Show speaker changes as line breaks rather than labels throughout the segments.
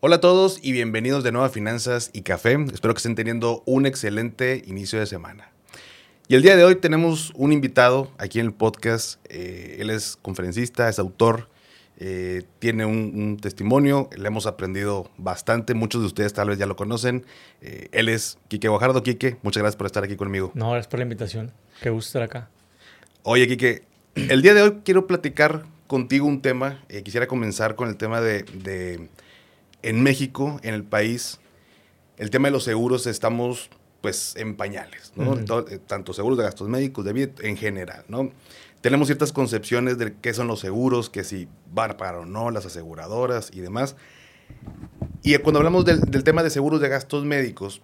Hola a todos y bienvenidos de nuevo a Finanzas y Café. Espero que estén teniendo un excelente inicio de semana. Y el día de hoy tenemos un invitado aquí en el podcast. Eh, él es conferencista, es autor, eh, tiene un, testimonio, le hemos aprendido bastante. Muchos de ustedes tal vez ya lo conocen. Eh, él es Quique Guajardo. Quique, muchas gracias por estar aquí conmigo.
No, gracias por la invitación. Qué gusto estar acá.
Oye, Quique, el día de hoy quiero platicar contigo un tema. quisiera comenzar con el tema de en México, en el país, el tema de los seguros estamos pues en pañales, ¿no? Eh, tanto seguros de gastos médicos, de vida, en general, ¿no? Tenemos ciertas concepciones de qué son los seguros, que si van a pagar o no las aseguradoras y demás. Y cuando hablamos del, tema de seguros de gastos médicos,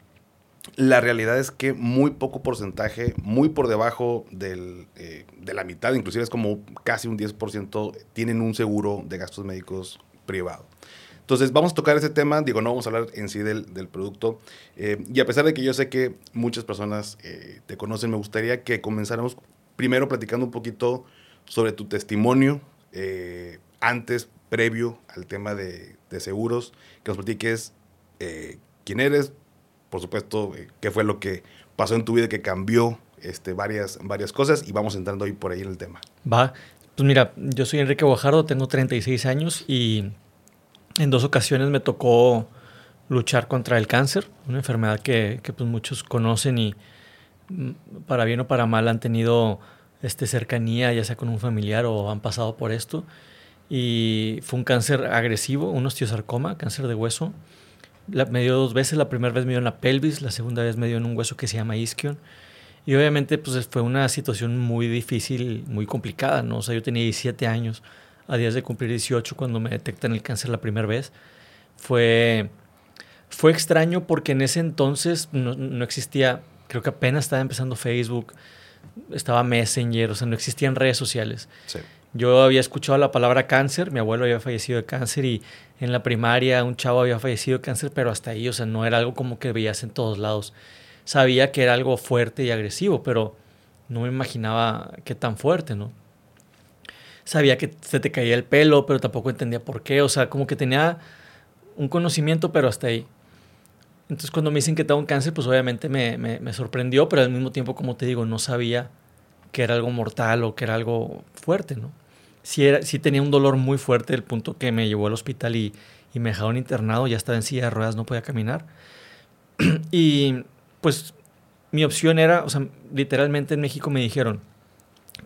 la realidad es que muy poco porcentaje, muy por debajo del, eh, de la mitad, inclusive es como casi un 10%, tienen un seguro de gastos médicos privado. Entonces, vamos a tocar ese tema. Digo, no vamos a hablar en sí del, producto. Eh, y a pesar de que yo sé que muchas personas eh, te conocen, me gustaría que comenzáramos primero platicando un poquito sobre tu testimonio eh, antes, previo al tema de, seguros. Que nos platiques quién eres, por supuesto, qué fue lo que pasó en tu vida que cambió este, varias, varias cosas. Y vamos entrando hoy por ahí en el tema.
Va. Pues mira, yo soy Enrique Guajardo, tengo 36 años y en dos ocasiones me tocó luchar contra el cáncer, una enfermedad que, pues muchos conocen y mm, para bien o para mal han tenido este, cercanía, ya sea con un familiar o han pasado por esto. Y fue un cáncer agresivo, un osteosarcoma, cáncer de hueso. me dio dos veces, la primera vez me dio en la pelvis, la segunda vez me dio en un hueso que se llama isquion. Y obviamente pues fue una situación muy difícil, muy complicada, ¿no? O sea, yo tenía 17 años a días de cumplir 18 cuando me detectan el cáncer la primera vez. Fue, fue extraño porque en ese entonces no, existía, creo que apenas estaba empezando Facebook, estaba Messenger, o sea, no existían redes sociales. Yo había escuchado la palabra cáncer, mi abuelo había fallecido de cáncer y en la primaria un chavo había fallecido de cáncer, pero hasta ahí, o sea, no era algo como que veías en todos lados. Sabía que era algo fuerte y agresivo, pero no me imaginaba qué tan fuerte, ¿no? Sabía que se te caía el pelo, pero tampoco entendía por qué. O sea, como que tenía un conocimiento, pero hasta ahí. Entonces cuando me dicen que tengo un cáncer, pues obviamente me, me, sorprendió, pero al mismo tiempo, como te digo, no sabía que era algo mortal o que era algo fuerte, ¿no? Sí, era, sí tenía un dolor muy fuerte, el punto que me llevó al hospital y, y me dejaron internado, ya estaba en silla de ruedas, no podía caminar. y pues mi opción era, o sea, literalmente en México me dijeron,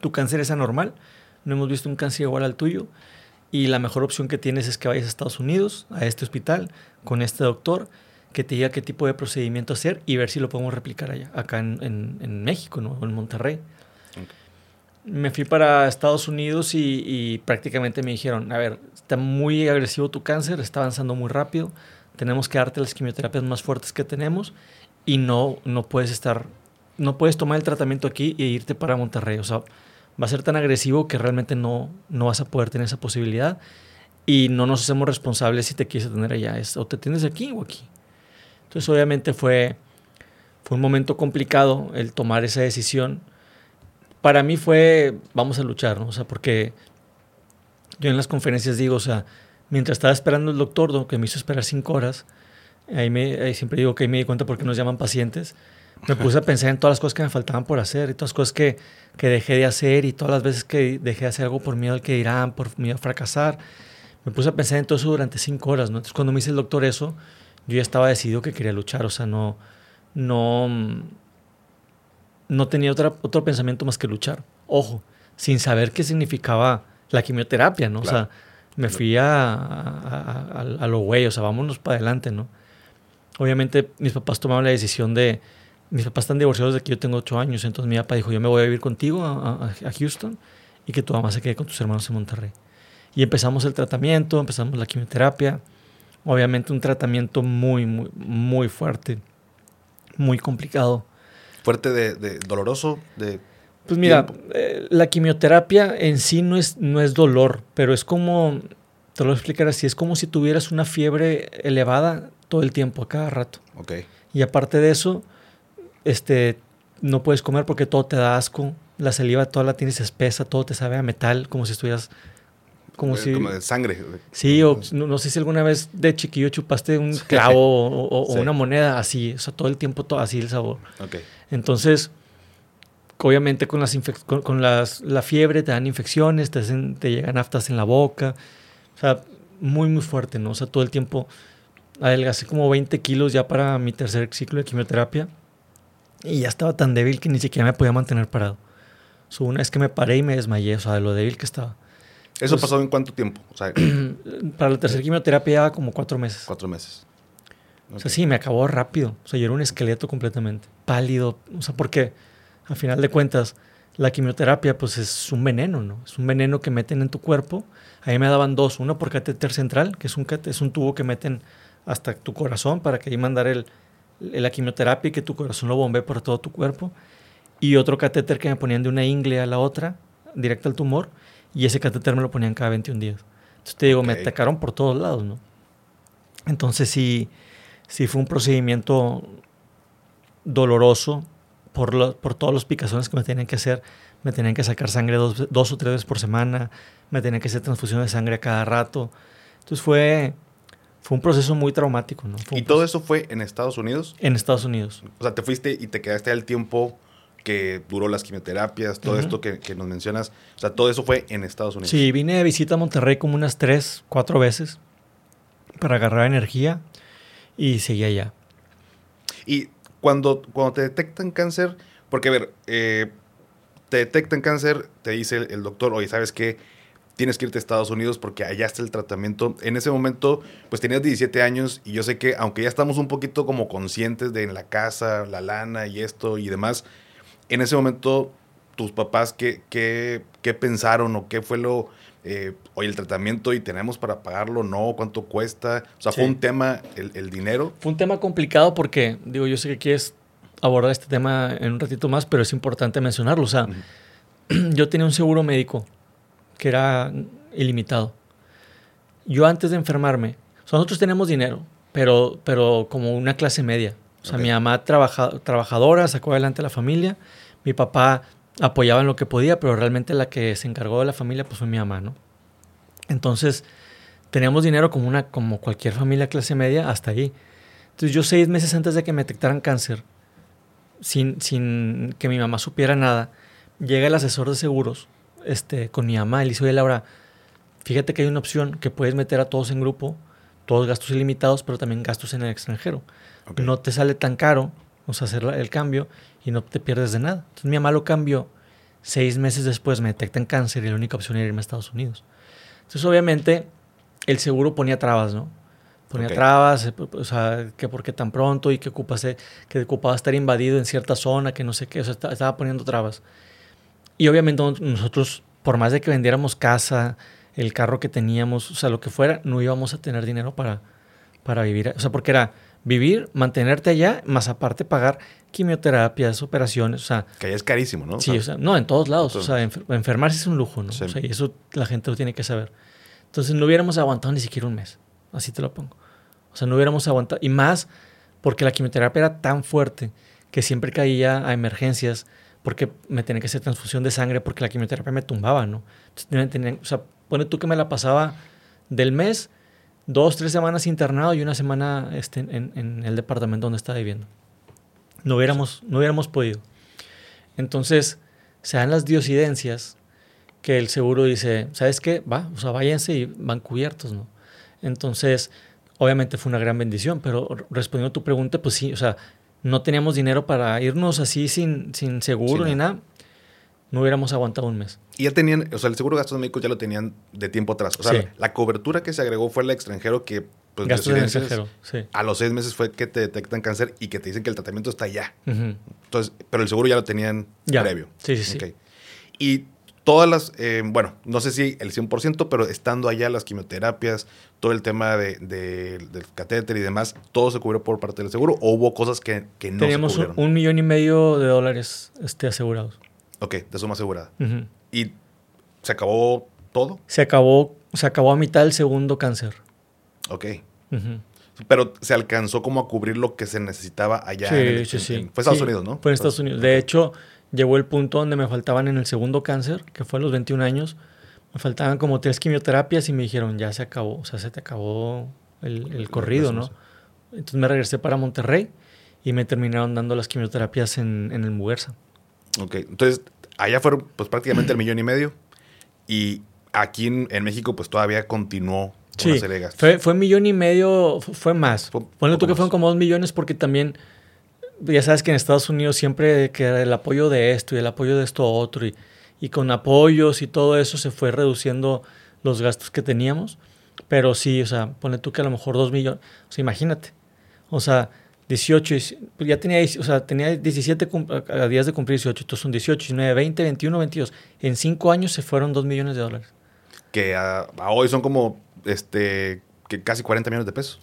tu cáncer es anormal, no hemos visto un cáncer igual al tuyo y la mejor opción que tienes es que vayas a Estados Unidos, a este hospital, con este doctor, que te diga qué tipo de procedimiento hacer y ver si lo podemos replicar allá, acá en, México, ¿no? en Monterrey. Me fui para Estados Unidos y, prácticamente me dijeron, a ver, está muy agresivo tu cáncer, está avanzando muy rápido, tenemos que darte las quimioterapias más fuertes que tenemos y no, no puedes estar, no puedes tomar el tratamiento aquí e irte para Monterrey. O sea, va a ser tan agresivo que realmente no, no vas a poder tener esa posibilidad y no nos hacemos responsables si te quieres tener allá. Es, o te tienes aquí o aquí. Entonces obviamente fue, fue un momento complicado el tomar esa decisión. Para mí fue, vamos a luchar, ¿no? O sea, porque yo en las conferencias digo, o sea, mientras estaba esperando el doctor, que me hizo esperar cinco horas, ahí, me, ahí siempre digo que ahí me di cuenta porque nos llaman pacientes, me puse a pensar en todas las cosas que me faltaban por hacer y todas las cosas que, que dejé de hacer y todas las veces que dejé de hacer algo por miedo al que dirán, por miedo a fracasar. Me puse a pensar en todo eso durante cinco horas, ¿no? Entonces cuando me hice el doctor eso, yo ya estaba decidido que quería luchar, o sea, no, no, no tenía otra, otro pensamiento más que luchar. Ojo, sin saber qué significaba la quimioterapia, ¿no? O sea, me fui a, a, a lo güey, o sea, vámonos para adelante, ¿no? Obviamente mis papás tomaron la decisión de, mis papás están divorciados desde que yo tengo ocho años, entonces mi papá dijo, yo me voy a vivir contigo a, Houston y que tu mamá se quede con tus hermanos en Monterrey. Y empezamos el tratamiento, empezamos la quimioterapia, obviamente un tratamiento muy, muy, muy fuerte. muy complicado.
¿Fuerte de, doloroso? De
pues mira, eh, la quimioterapia en sí no es, no es dolor, pero es como, te lo voy a explicar así, es como si tuvieras una fiebre elevada todo el tiempo, a cada rato.
Ok.
Y aparte de eso, este, no puedes comer porque todo te da asco, la saliva toda la tienes espesa, todo te sabe a metal, como si estuvieras
como si... Como de sangre.
Sí, o no, sé si alguna vez de chiquillo chupaste un clavo o, una moneda así, o sea, todo el tiempo todo así el sabor.
Okay.
Entonces, obviamente con, las con, las, la fiebre te dan infecciones, te, te llegan aftas en la boca, o sea, muy, muy fuerte, ¿no? O sea, todo el tiempo adelgacé como 20 kilos ya para mi tercer ciclo de quimioterapia y ya estaba tan débil que ni siquiera me podía mantener parado. O una vez que me paré y me desmayé, o sea, de lo débil que estaba.
¿Eso pasó en cuánto tiempo?
para la tercera quimioterapia como cuatro meses.
Cuatro meses.
O sea, sí, me acabó rápido. O sea, yo era un esqueleto completamente. Pálido. O sea, porque al final de cuentas, la quimioterapia pues es un veneno, ¿no? Es un veneno que meten en tu cuerpo. Ahí me daban dos. Uno por catéter central, que es un, es un tubo que meten hasta tu corazón para que ahí mandar el, la quimioterapia y que tu corazón lo bombee por todo tu cuerpo. Y otro catéter que me ponían de una ingle a la otra, directo al tumor y ese catéter me lo ponían cada 21 días. Entonces te digo, me atacaron por todos lados, ¿no? Entonces sí, sí fue un procedimiento doloroso por, por todos los picazones que me tenían que hacer. Me tenían que sacar sangre dos, dos o tres veces por semana, me tenían que hacer transfusión de sangre a cada rato. Entonces fue, fue un proceso muy traumático, ¿no?
¿Y todo eso fue en Estados Unidos?
En Estados Unidos.
O sea, te fuiste y te quedaste al tiempo que duró las quimioterapias, todo esto que, nos mencionas. O sea, todo eso fue en Estados Unidos.
Sí, vine de visita a Monterrey como unas tres, cuatro veces para agarrar energía y seguí allá.
Y cuando, cuando te detectan cáncer, porque a ver, eh, te detectan cáncer, te dice el, doctor, oye, ¿sabes qué? Tienes que irte a Estados Unidos porque allá está el tratamiento. En ese momento, pues tenías 17 años y yo sé que aunque ya estamos un poquito como conscientes de en la casa, la lana y esto y demás, en ese momento, tus papás, ¿qué, qué, qué pensaron o qué fue lo, eh, oye, el tratamiento y tenemos para pagarlo, no, cuánto cuesta? O sea, ¿fue un tema el, dinero?
Fue un tema complicado porque, digo, yo sé que quieres abordar este tema en un ratito más, pero es importante mencionarlo. O sea, yo tenía un seguro médico que era ilimitado. Yo antes de enfermarme, nosotros tenemos dinero, pero, pero como una clase media. O sea, mi mamá trabajadora, sacó adelante a la familia. Mi papá apoyaba en lo que podía, pero realmente la que se encargó de la familia pues fue mi mamá, ¿no? Entonces, teníamos dinero como, una, como cualquier familia clase media hasta ahí. Entonces, yo seis meses antes de que me detectaran cáncer, sin, sin que mi mamá supiera nada, llega el asesor de seguros este, con mi mamá y le dice, oye, Laura, fíjate que hay una opción que puedes meter a todos en grupo, todos gastos ilimitados, pero también gastos en el extranjero. No te sale tan caro, o sea, hacer el cambio y no te pierdes de nada. Entonces mi mamá lo cambió. Seis meses después me detectan cáncer y la única opción era irme a Estados Unidos. Entonces, obviamente, el seguro ponía trabas, ¿no? Ponía trabas, eh, o sea, que por qué tan pronto y que, ocupase, que ocupaba estar invadido en cierta zona, que no sé qué, o sea, estaba poniendo trabas. Y obviamente nosotros, por más de que vendiéramos casa, el carro que teníamos, o sea, lo que fuera, no íbamos a tener dinero para, para vivir. O sea, porque era vivir, mantenerte allá, más aparte pagar quimioterapias, operaciones, o sea...
Que allá es carísimo, ¿no?
Sí, o sea, no, en todos lados, o sea, enfermarse es un lujo, ¿no? O sea, y eso la gente lo tiene que saber. Entonces no hubiéramos aguantado ni siquiera un mes, así te lo pongo. O sea, no hubiéramos aguantado, y más porque la quimioterapia era tan fuerte que siempre caía a emergencias porque me tenía que hacer transfusión de sangre porque la quimioterapia me tumbaba, ¿no? Entonces, o sea, pone tú que me la pasaba del mes dos, tres semanas internado y una semana este, en, el departamento donde estaba viviendo. No hubiéramos, no hubiéramos podido. Entonces, se dan las diosidencias que el seguro dice, ¿sabes qué? Va, o sea, váyanse y van cubiertos, ¿no? Entonces, obviamente fue una gran bendición, pero respondiendo a tu pregunta, pues sí, o sea, no teníamos dinero para irnos así sin, sin seguro ni nada no hubiéramos aguantado un mes.
Y ya tenían, o sea, el seguro de gastos médicos ya lo tenían de tiempo atrás. O sea, la cobertura que se agregó fue el extranjero que...
Pues, gastos extranjero, sí.
A los seis meses fue que te detectan cáncer y que te dicen que el tratamiento está allá. Entonces, pero el seguro ya lo tenían previo.
Sí, sí, sí.
Y todas las, eh, bueno, no sé si el 100%, pero estando allá las quimioterapias, todo el tema de, de- del catéter y demás, todo se cubrió por parte del seguro o hubo cosas que, que no
Teníamos
se
un,
cubrieron.
un millón y medio de dólares este, asegurados.
Ok, de suma asegurada. Y se acabó todo.
Se acabó, se acabó a mitad el segundo cáncer.
Ok. Pero se alcanzó como a cubrir lo que se necesitaba allá.
Sí,
en el-
sí,
en-
sí.
en- fue Estados
Sí,
Unidos, ¿no?
Fue en Estados Unidos. De hecho, llegó el punto donde me faltaban en el segundo cáncer, que fue a los 21 años. Me faltaban como tres quimioterapias y me dijeron, ya se acabó, o sea, se te acabó el, el corrido, ¿no? Entonces me regresé para Monterrey y me terminaron dando las quimioterapias en, en el Muguerza.
Ok, entonces allá fueron pues prácticamente el millón y medio y aquí en, en México pues todavía continuó con
Sí,
una serie de gastos.
fue, fue millón y medio, fu- fue más. Ponle tú que fueron como dos millones porque también, ya sabes que en Estados Unidos siempre que el apoyo de esto y el apoyo de esto otro y, y con apoyos y todo eso se fue reduciendo los gastos que teníamos. Pero sí, o sea, ponle tú que a lo mejor dos millones, o sea, imagínate. O sea, 18, y- pues ya tenía, o sea, tenía 17 cum- a- días de cumplir 18, entonces son 18, 19, 20, 21, 22. En cinco años se fueron dos millones de dólares.
Que a, a hoy son como este que casi 40 millones de pesos.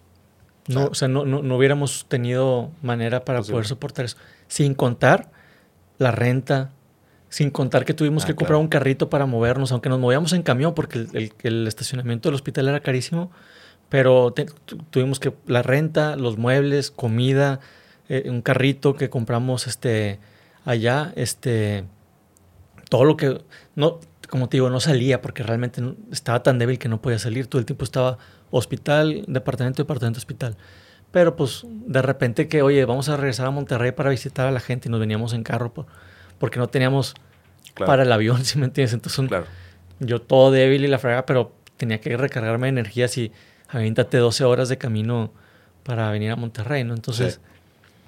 No, o sea, no, no, no hubiéramos tenido manera para
Posible.
poder soportar eso. Sin contar la renta, sin contar que tuvimos
Ah,
que comprar
claro.
un carrito para movernos, aunque nos movíamos en camión porque el, el- el estacionamiento del hospital era carísimo, pero te- tuvimos que la renta, los muebles, comida, eh, un carrito que compramos este allá, este todo lo que no como te digo, no salía porque realmente estaba tan débil que no podía salir. Todo el tiempo estaba hospital, departamento, departamento, hospital. Pero pues de repente que, oye, vamos a regresar a Monterrey para visitar a la gente y nos veníamos en carro por- porque no teníamos
Claro.
para el avión, ¿sí me entiendes? Entonces un-
Claro.
yo todo débil y la fregada, pero tenía que recargarme de energías y aviéntate 12 horas de camino para venir a Monterrey, ¿no? Entonces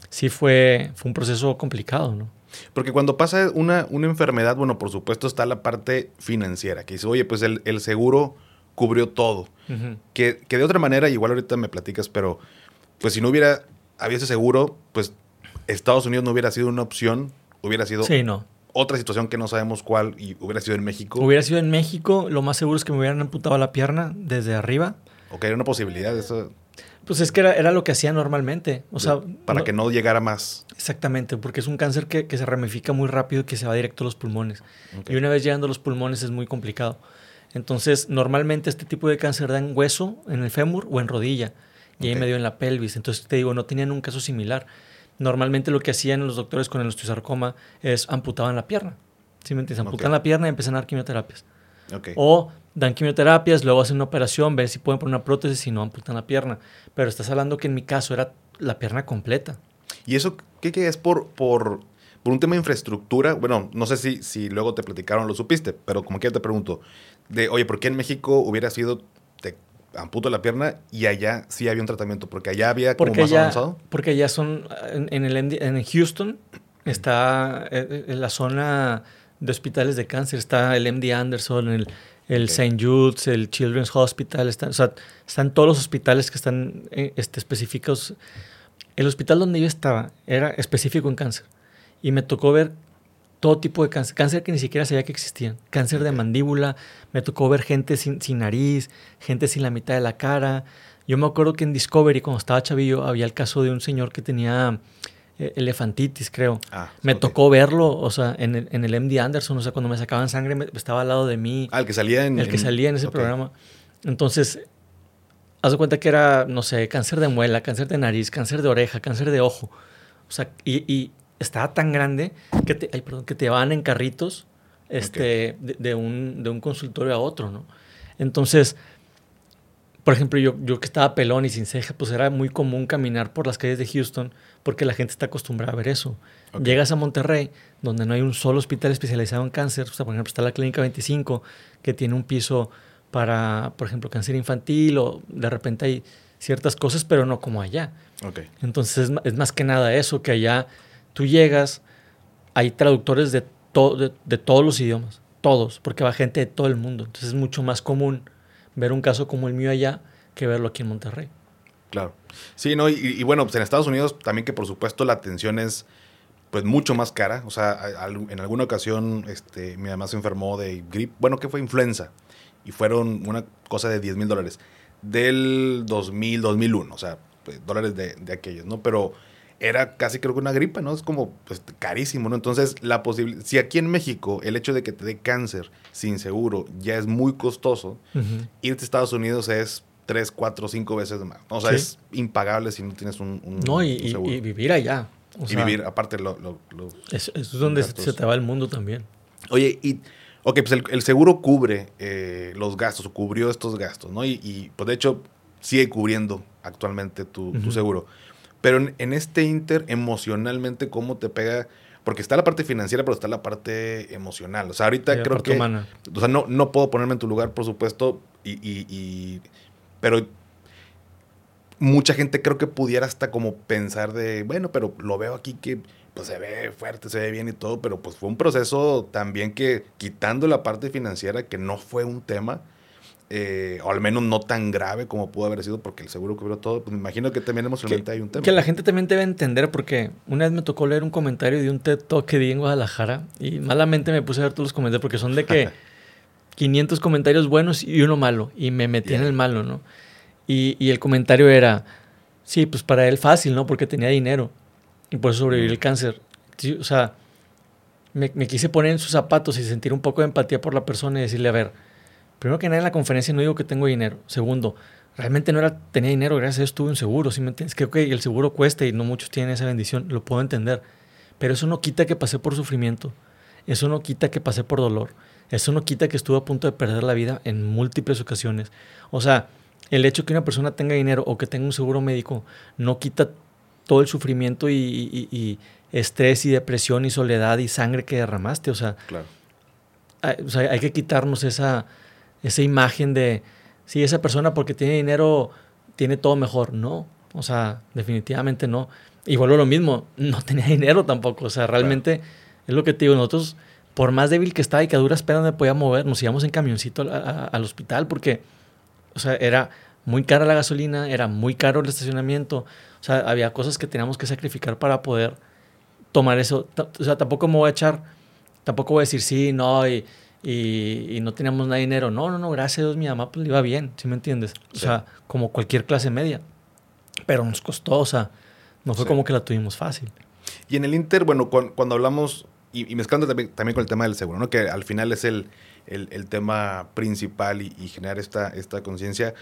sí, fue, fue un proceso complicado, ¿no?
Porque cuando pasa una, una enfermedad, bueno, por supuesto está la parte financiera, que dice, oye, pues el, el seguro cubrió todo. Que, que de otra manera, igual ahorita me platicas, pero pues si no hubiera habido ese seguro, pues Estados Unidos no hubiera sido una opción, hubiera sido
Sí, no.
otra situación que no sabemos cuál y hubiera sido en México.
Hubiera sido en México, lo más seguro es que me hubieran amputado la pierna desde arriba.
O que era una posibilidad, eso,
Pues es que era, era lo que hacía normalmente. O sea,
para
no-
que no llegara más.
Exactamente, porque es un cáncer que, que se ramifica muy rápido y que se va directo a los pulmones.
Ok.
Y una vez llegando a los pulmones es muy complicado. Entonces, normalmente este tipo de cáncer da en hueso, en el fémur o en rodilla. Y ahí me dio en la pelvis. Entonces, te digo, no tenían un caso similar. Normalmente lo que hacían los doctores con el osteosarcoma es amputaban la pierna. ¿Sí me entiendes? Amputan la pierna y empiezan a dar quimioterapias. O dan quimioterapias, luego hacen una operación, ven si pueden poner una prótesis, si no amputan la pierna. Pero estás hablando que en mi caso era la pierna completa.
¿Y eso qué, qué es por, por, por un tema de infraestructura? Bueno, no sé si, si luego te platicaron, lo supiste, pero como quiera te pregunto, de, oye, ¿por qué en México hubiera sido, te amputo la pierna y allá sí había un tratamiento? Porque allá había como
Porque
más
ya,
avanzado.
porque ya son, en, el, en Houston está eh, en la zona de hospitales de cáncer, está el MD Anderson, el, el
Ok.
St. Jude's, el Children's Hospital, están, o sea, están todos los hospitales que están eh, este, específicos. El hospital donde yo estaba era específico en cáncer y me tocó ver todo tipo de cáncer, cáncer que ni siquiera sabía que existían, cáncer de mandíbula, me tocó ver gente sin, sin nariz, gente sin la mitad de la cara. Yo me acuerdo que en Discovery, cuando estaba chavillo, había el caso de un señor que tenía eh, elefantitis, creo.
Ah,
Me
ok.
tocó verlo, o sea, en el, en el MD Anderson, o sea, cuando me sacaban sangre, me- estaba al lado de mí,
Ah, el que salía en...
el que salía en ese
ok.
programa. Entonces, haz de cuenta que era, no sé, cáncer de muela, cáncer de nariz, cáncer de oreja, cáncer de ojo. O sea, y, y estaba tan grande que te, ay, perdón, que te van en carritos este, de, de un, de un consultorio a otro, ¿no? Entonces, por ejemplo, yo, yo que estaba pelón y sin ceja, pues era muy común caminar por las calles de Houston porque la gente está acostumbrada a ver eso. Llegas a Monterrey, donde no hay un solo hospital especializado en cáncer, o sea, por ejemplo, está la Clínica 25, que tiene un piso para, por ejemplo, cáncer infantil o de repente hay ciertas cosas, pero no como allá.
Ok.
Entonces es más que nada eso, que allá tú llegas, hay traductores de, de, todos los idiomas, todos, porque va gente de todo el mundo. Entonces es mucho más común ver un caso como el mío allá que verlo aquí en Monterrey.
Claro. Sí, no, y, bueno, pues en Estados Unidos también que por supuesto la atención es pues mucho más cara. O sea, en alguna ocasión este, mi mamá se enfermó de grip, bueno, que fue influenza, y fueron una cosa de 10 mil dólares del 2000, 2001, o sea, pues, dólares de, de aquellos, ¿no? Pero era casi creo que una gripa, ¿no? Es como pues, carísimo, ¿no? Entonces, la posibilidad, si aquí en México el hecho de que te dé cáncer sin seguro ya es muy costoso, irte a Estados Unidos es tres, cuatro, cinco veces más. O sea, es impagable si no tienes un,
no, y, y, vivir allá.
y vivir, aparte, lo,
eso, es donde se te va el mundo también.
Oye, y Ok, pues el, seguro cubre eh, los gastos, o cubrió estos gastos, ¿no? Y, pues de hecho sigue cubriendo actualmente tu, seguro. Pero en, este inter, emocionalmente, ¿cómo te pega? Porque está la parte financiera, pero está la parte emocional. O sea, ahorita creo que... O sea, no, no puedo ponerme en tu lugar, por supuesto, y, y, pero mucha gente creo que pudiera hasta como pensar de, bueno, pero lo veo aquí que pues se ve fuerte, se ve bien y todo, pero pues fue un proceso también que quitando la parte financiera, que no fue un tema, eh, o al menos no tan grave como pudo haber sido, porque el seguro cubrió todo, pues me imagino que también emocionalmente hay un tema.
Que la gente también debe entender, porque una vez me tocó leer un comentario de un TED Talk que di en Guadalajara, y malamente me puse a ver todos los comentarios, porque son de que 500 comentarios buenos y uno malo, y me metí en el malo, ¿no? Y, y el comentario era, sí, pues para él fácil, ¿no? Porque tenía dinero. Y por eso sobreviví el cáncer. o sea, me, quise poner en sus zapatos y sentir un poco de empatía por la persona y decirle, a ver, primero que nada en la conferencia no digo que tengo dinero. Segundo, realmente no era, tenía dinero, gracias a eso tuve un seguro, ¿sí me entiendes? Creo que el seguro cuesta y no muchos tienen esa bendición, lo puedo entender. Pero eso no quita que pasé por sufrimiento. Eso no quita que pasé por dolor. Eso no quita que estuve a punto de perder la vida en múltiples ocasiones. O sea, el hecho que una persona tenga dinero o que tenga un seguro médico no quita todo el sufrimiento y, estrés y depresión y soledad y sangre que derramaste. O sea, hay, que quitarnos esa, esa imagen de, si esa persona porque tiene dinero tiene todo mejor. No, o sea, definitivamente no. Y vuelvo a lo mismo, no tenía dinero tampoco. O sea, realmente es lo que te digo, nosotros, por más débil que estaba y que a duras penas me podía mover, nos íbamos en camioncito al hospital porque, o sea, era muy cara la gasolina, era muy caro el estacionamiento. O sea, había cosas que teníamos que sacrificar para poder tomar eso. O sea, tampoco me voy a echar, tampoco voy a decir sí, no, y, y, no teníamos nada de dinero. No, no, no, gracias a Dios mi mamá pues le iba bien, ¿sí me entiendes? O sea, como cualquier clase media. Pero nos costó, o sea, no fue como que la tuvimos fácil.
Y en el Inter, bueno, cuando, hablamos, y, mezclando también, con el tema del seguro, ¿no? Que al final es el, el, tema principal y, y generar esta, esta conciencia,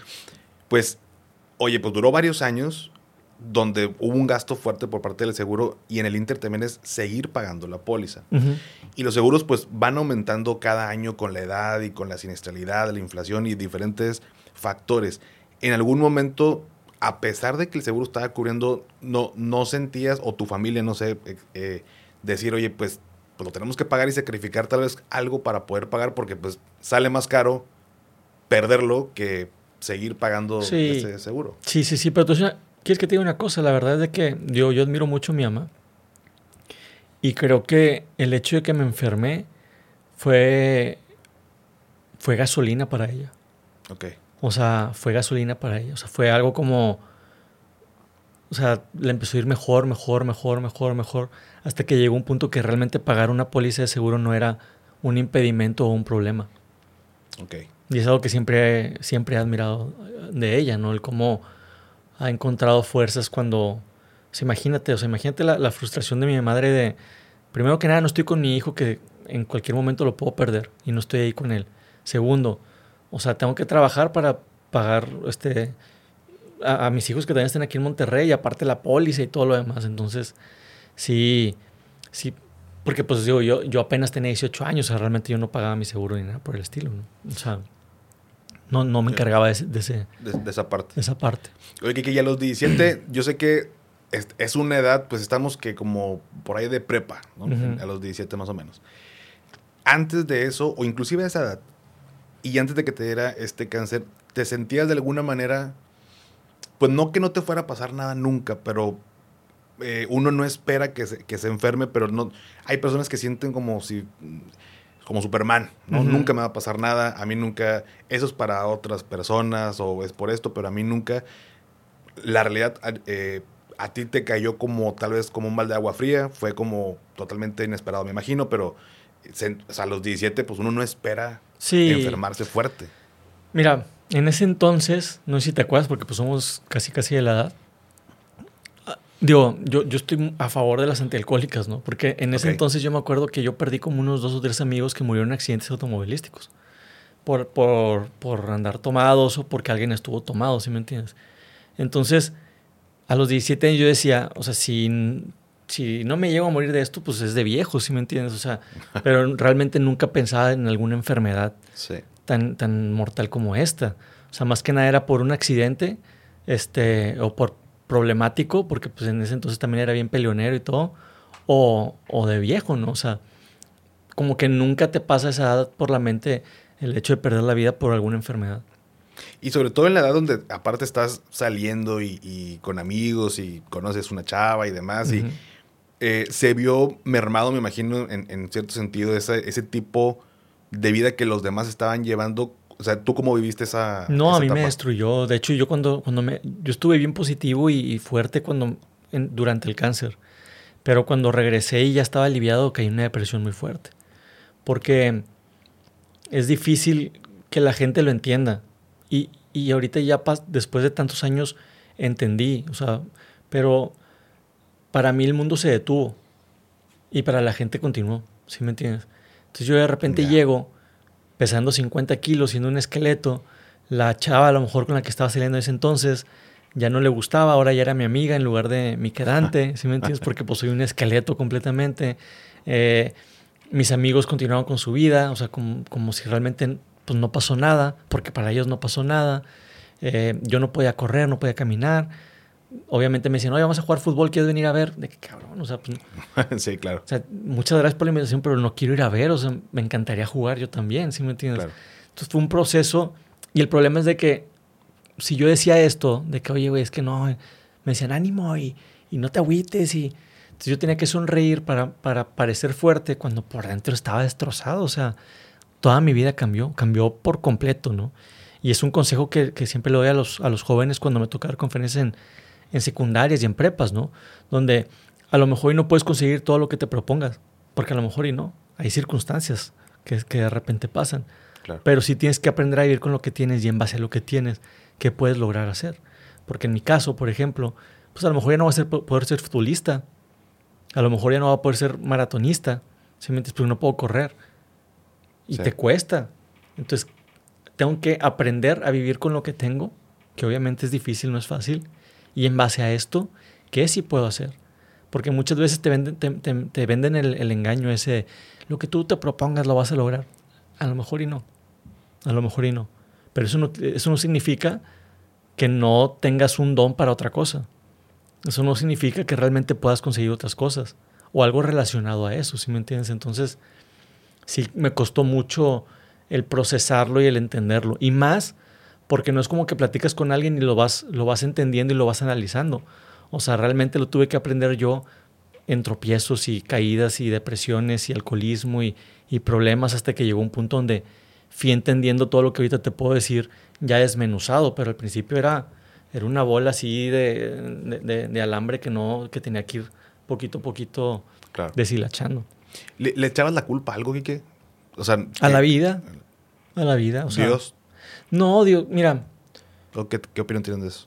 pues, oye, pues duró varios años, donde hubo un gasto fuerte por parte del seguro y en el Inter también es seguir pagando la póliza. Y los seguros pues van aumentando cada año con la edad y con la siniestralidad, la inflación y diferentes factores. En algún momento, a pesar de que el seguro estaba cubriendo, no, no sentías, o tu familia, no sé, eh, eh, decir, oye, pues, pues, lo tenemos que pagar y sacrificar tal vez algo para poder pagar porque pues sale más caro perderlo que seguir pagando ese seguro.
Sí, sí, sí, pero entonces ¿Quieres que te diga una cosa? La verdad es de que yo, yo admiro mucho a mi mamá. Y creo que el hecho de que me enfermé fue, fue gasolina para ella.
Ok.
O sea, fue gasolina para ella. O sea, fue algo como... O sea, le empezó a ir mejor, mejor, mejor, mejor, mejor. Hasta que llegó un punto que realmente pagar una póliza de seguro no era un impedimento o un problema.
Ok.
Y es algo que siempre, siempre he admirado de ella, ¿no? El cómo ha encontrado fuerzas cuando, imagínate, o sea, imagínate la, frustración de mi madre de, primero que nada, no estoy con mi hijo que en cualquier momento lo puedo perder y no estoy ahí con él. Segundo, o sea, tengo que trabajar para pagar este, a, mis hijos que también estén aquí en Monterrey y aparte la póliza y todo lo demás. Entonces, sí, sí, porque pues digo, yo, yo apenas tenía 18 años, o sea, realmente yo no pagaba mi seguro ni nada por el estilo, ¿no? O sea, no, no me encargaba de, ese, de,
esa parte.
De esa parte.
Oye, que ya a los 17, yo sé que es, una edad, pues estamos que como por ahí de prepa, ¿no? A los 17 más o menos. Antes de eso, o inclusive a esa edad, y antes de que te diera este cáncer, ¿te sentías de alguna manera, pues no que no te fuera a pasar nada nunca, pero eh, uno no espera que se, que se enferme, pero no, hay personas que sienten como si como Superman, ¿no? Nunca me va a pasar nada, a mí nunca, eso es para otras personas o es por esto, pero a mí nunca, la realidad, eh, a ti te cayó como tal vez como un balde de agua fría, fue como totalmente inesperado, me imagino, pero a los 17 pues uno no espera enfermarse fuerte.
Mira, en ese entonces, no sé si te acuerdas porque pues somos casi casi de la edad. Digo, yo, yo estoy a favor de las antialcohólicas, ¿no? Porque en ese entonces yo me acuerdo que yo perdí como unos dos o tres amigos que murieron en accidentes automovilísticos. Por, por, por andar tomados o porque alguien estuvo tomado, ¿sí me entiendes? Entonces, a los 17 años yo decía, o sea, si, si no me llego a morir de esto, pues es de viejo, ¿sí me entiendes? O sea, pero realmente nunca pensaba en alguna enfermedad tan, tan mortal como esta. O sea, más que nada era por un accidente, este, o por problemático, porque pues en ese entonces también era bien peleonero y todo, o, o de viejo, ¿no? O sea, como que nunca te pasa esa edad por la mente el hecho de perder la vida por alguna enfermedad.
Y sobre todo en la edad donde aparte estás saliendo y, con amigos y conoces una chava y demás, y eh, se vio mermado, me imagino, en, cierto sentido, ese, ese, tipo de vida que los demás estaban llevando. O sea, ¿tú cómo viviste esa
No, a mí me destruyó. De hecho, yo cuando, cuando me... Yo estuve bien positivo y, fuerte cuando, durante el cáncer. Pero cuando regresé y ya estaba aliviado, caí en una depresión muy fuerte. Porque es difícil que la gente lo entienda. Y, y ahorita ya después de tantos años entendí, o sea, pero para mí el mundo se detuvo y para la gente continuó, ¿sí me entiendes? Entonces yo de repente llego pesando 50 kilos, siendo un esqueleto, la chava a lo mejor con la que estaba saliendo en ese entonces ya no le gustaba, ahora ya era mi amiga en lugar de mi quedante, ¿sí me entiendes? Porque pues soy un esqueleto completamente. Eh, mis amigos continuaron con su vida, o sea, como, como si realmente pues no pasó nada, porque para ellos no pasó nada. Eh, yo no podía correr, no podía caminar. Obviamente me decían, oye, vamos a jugar fútbol, ¿quieres venir a ver? De qué cabrón, o sea, pues,
sí, claro.
O sea, muchas gracias por la invitación, pero no quiero ir a ver, o sea, me encantaría jugar yo también, ¿sí me entiendes? Entonces fue un proceso y el problema es de que si yo decía esto, de que, oye, güey, es que no, me decían ánimo y, y no te agüites y... Entonces yo tenía que sonreír para, para parecer fuerte cuando por dentro estaba destrozado, o sea, toda mi vida cambió, cambió por completo, ¿no? Y es un consejo que, siempre le doy a los, a los jóvenes cuando me toca dar conferencias en, en secundarias y en prepas, ¿no? Donde a lo mejor y no puedes conseguir todo lo que te propongas, porque a lo mejor y no. Hay circunstancias que, que de repente pasan. Pero sí tienes que aprender a vivir con lo que tienes y en base a lo que tienes, qué puedes lograr hacer. Porque en mi caso, por ejemplo, pues a lo mejor ya no vas a poder ser futbolista, a lo mejor ya no va a poder ser maratonista, simplemente porque no puedo correr y te cuesta. Entonces, tengo que aprender a vivir con lo que tengo, que obviamente es difícil, no es fácil. Y en base a esto, ¿qué sí puedo hacer? Porque muchas veces te venden, te, venden el, engaño ese, lo que tú te propongas lo vas a lograr. A lo mejor y no. A lo mejor y no. Pero eso no, eso no significa que no tengas un don para otra cosa. Eso no significa que realmente puedas conseguir otras cosas o algo relacionado a eso, ¿sí me entiendes? Entonces, sí me costó mucho el procesarlo y el entenderlo. Y más porque no es como que platicas con alguien y lo vas, lo vas entendiendo y lo vas analizando. O sea, realmente lo tuve que aprender yo en tropiezos y caídas y depresiones y alcoholismo y, problemas hasta que llegó un punto donde fui entendiendo todo lo que ahorita te puedo decir ya desmenuzado, pero al principio era, era una bola así de, de, alambre que no que tenía que ir poquito a poquito deshilachando.
¿Le, echabas la culpa a algo, Quique? O sea,
a la vida. A la vida. O sea, Dios. No, Dios, mira.
¿Qué, ¿Qué, opinión tienen de eso?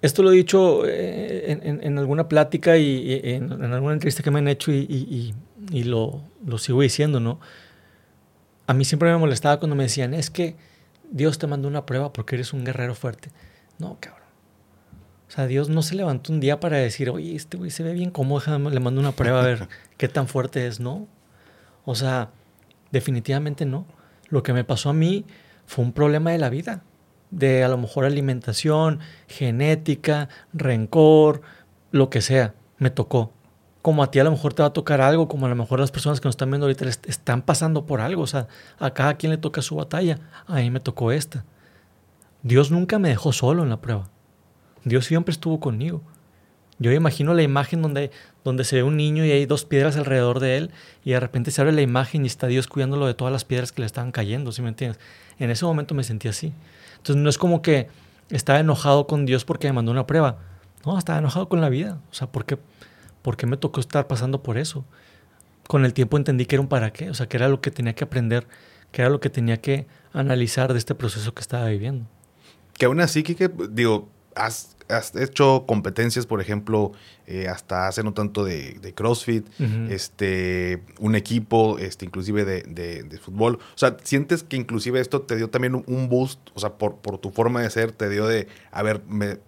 Esto lo he dicho eh, en, alguna plática y, en, alguna entrevista que me han hecho y, y lo, lo, sigo diciendo, ¿no? A mí siempre me molestaba cuando me decían, es que Dios te mandó una prueba porque eres un guerrero fuerte. No, cabrón. O sea, Dios no se levantó un día para decir, oye, este güey se ve bien cómodo, le mando una prueba a ver qué tan fuerte es, ¿no? O sea, definitivamente no. Lo que me pasó a mí fue un problema de la vida, de a lo mejor alimentación, genética, rencor, lo que sea, me tocó. Como a ti a lo mejor te va a tocar algo, como a lo mejor las personas que nos están viendo ahorita están pasando por algo, o sea, a cada quien le toca su batalla, a mí me tocó esta. Dios nunca me dejó solo en la prueba. Dios siempre estuvo conmigo. Yo imagino la imagen donde, donde se ve un niño y hay dos piedras alrededor de él y de repente se abre la imagen y está Dios cuidándolo de todas las piedras que le estaban cayendo, ¿sí me entiendes? En ese momento me sentí así. Entonces no es como que estaba enojado con Dios porque me mandó una prueba. No, estaba enojado con la vida. O sea, ¿por qué, ¿por qué me tocó estar pasando por eso? Con el tiempo entendí que era un para qué, o sea, que era lo que tenía que aprender, que era lo que tenía que analizar de este proceso que estaba viviendo.
Que aún así, Kike, digo, has, has hecho competencias, por ejemplo, eh, hasta hace no tanto de, de CrossFit, este, un equipo, este, inclusive de, de, de, fútbol. O sea, ¿sientes que inclusive esto te dio también un, boost? O sea, por, por, tu forma de ser, te dio de, a ver, me,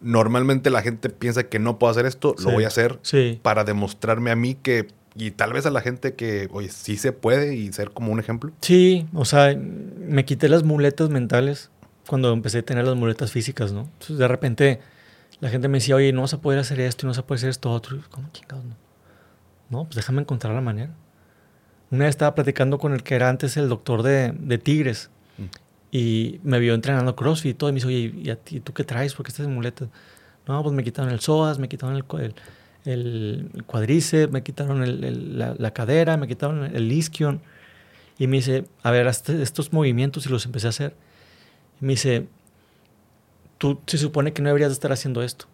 normalmente la gente piensa que no puedo hacer esto, lo voy a hacer
sí.
para demostrarme a mí que y tal vez a la gente que, oye, sí se puede y ser como un ejemplo.
Sí, o sea, me quité las muletas mentales cuando empecé a tener las muletas físicas, ¿no? Entonces de repente la gente me decía, oye, no vas a poder hacer esto y no vas a poder hacer esto otro. ¿Cómo chingados no? No, pues déjame encontrar la manera. Una vez estaba platicando con el que era antes el doctor de, de Tigres mm. y me vio entrenando CrossFit y todo. Y me dice, oye, ¿y, a ti, tú qué traes? ¿Por qué estás en muletas? No, pues me quitaron el psoas, me quitaron el, el el cuadriceps, me quitaron el, la, cadera, me quitaron el isquion. Y me dice, a ver, estos movimientos y los empecé a hacer. Me dice, tú se supone que no deberías de estar haciendo esto,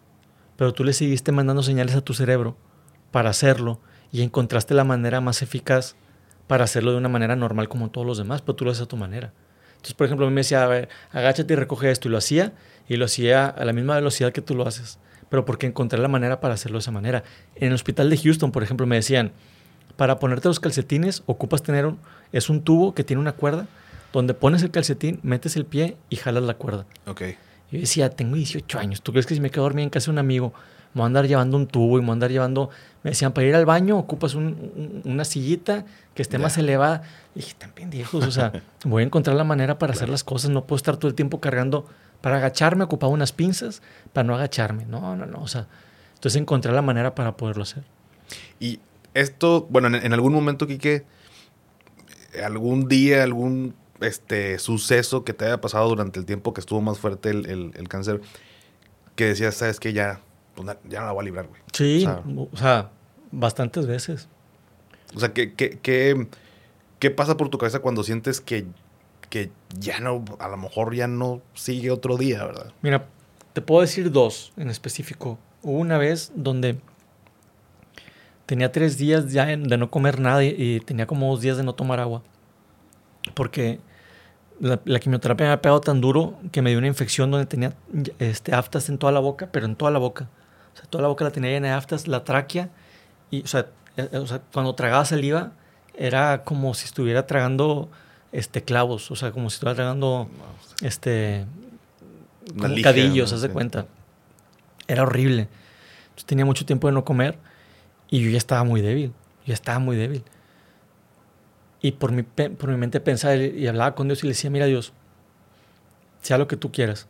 pero tú le seguiste mandando señales a tu cerebro para hacerlo y encontraste la manera más eficaz para hacerlo de una manera normal como todos los demás, pero tú lo haces a tu manera. Entonces, por ejemplo, a mí me decía, a ver, agáchate y recoge esto, y lo hacía, y lo hacía a la misma velocidad que tú lo haces pero porque encontré la manera para hacerlo de esa manera. En el hospital de Houston, por ejemplo, me decían, para ponerte los calcetines ocupas tener un, es un tubo que tiene una cuerda, donde pones el calcetín, metes el pie y jalas la cuerda.
Ok.
Yo decía, tengo 18 años, ¿tú crees que si me quedo dormido en casa de un amigo, me voy a andar llevando un tubo y me voy a andar llevando... Me decían, para ir al baño ocupas una sillita que esté más elevada. Y dije, tan pendejos, o sea, voy a encontrar la manera para hacer las cosas, no puedo estar todo el tiempo cargando para agacharme ocupaba unas pinzas para no agacharme. No, no, no. O sea, entonces encontré la manera para poderlo hacer.
Y esto, bueno, en, algún momento, Quique, algún día, algún este, suceso que te haya pasado durante el tiempo que estuvo más fuerte el, cáncer, que decías, sabes que ya, pues, ya no la voy a librar, güey.
Sí, o sea, bastantes veces.
O sea, ¿qué, qué, qué, qué pasa por tu cabeza cuando sientes que que ya no, a lo mejor ya no sigue otro día, ¿verdad?
Mira, te puedo decir dos en específico. Hubo una vez donde tenía tres días ya de no comer nada y, tenía como dos días de no tomar agua. Porque la, quimioterapia me ha pegado tan duro que me dio una infección donde tenía este, aftas en toda la boca, pero en toda la boca. O sea, toda la boca la tenía llena de aftas, la tráquea. Y, o sea, eh, o sea cuando tragaba saliva, era como si estuviera tragando este, clavos, o sea, como si estuviera tragando este, cadillos, haz de cuenta. Era horrible. tenía mucho tiempo de no comer y yo ya estaba muy débil, ya estaba muy débil. Y por mi, por mi mente pensaba y hablaba con Dios y le decía, mira Dios, sea lo que tú quieras.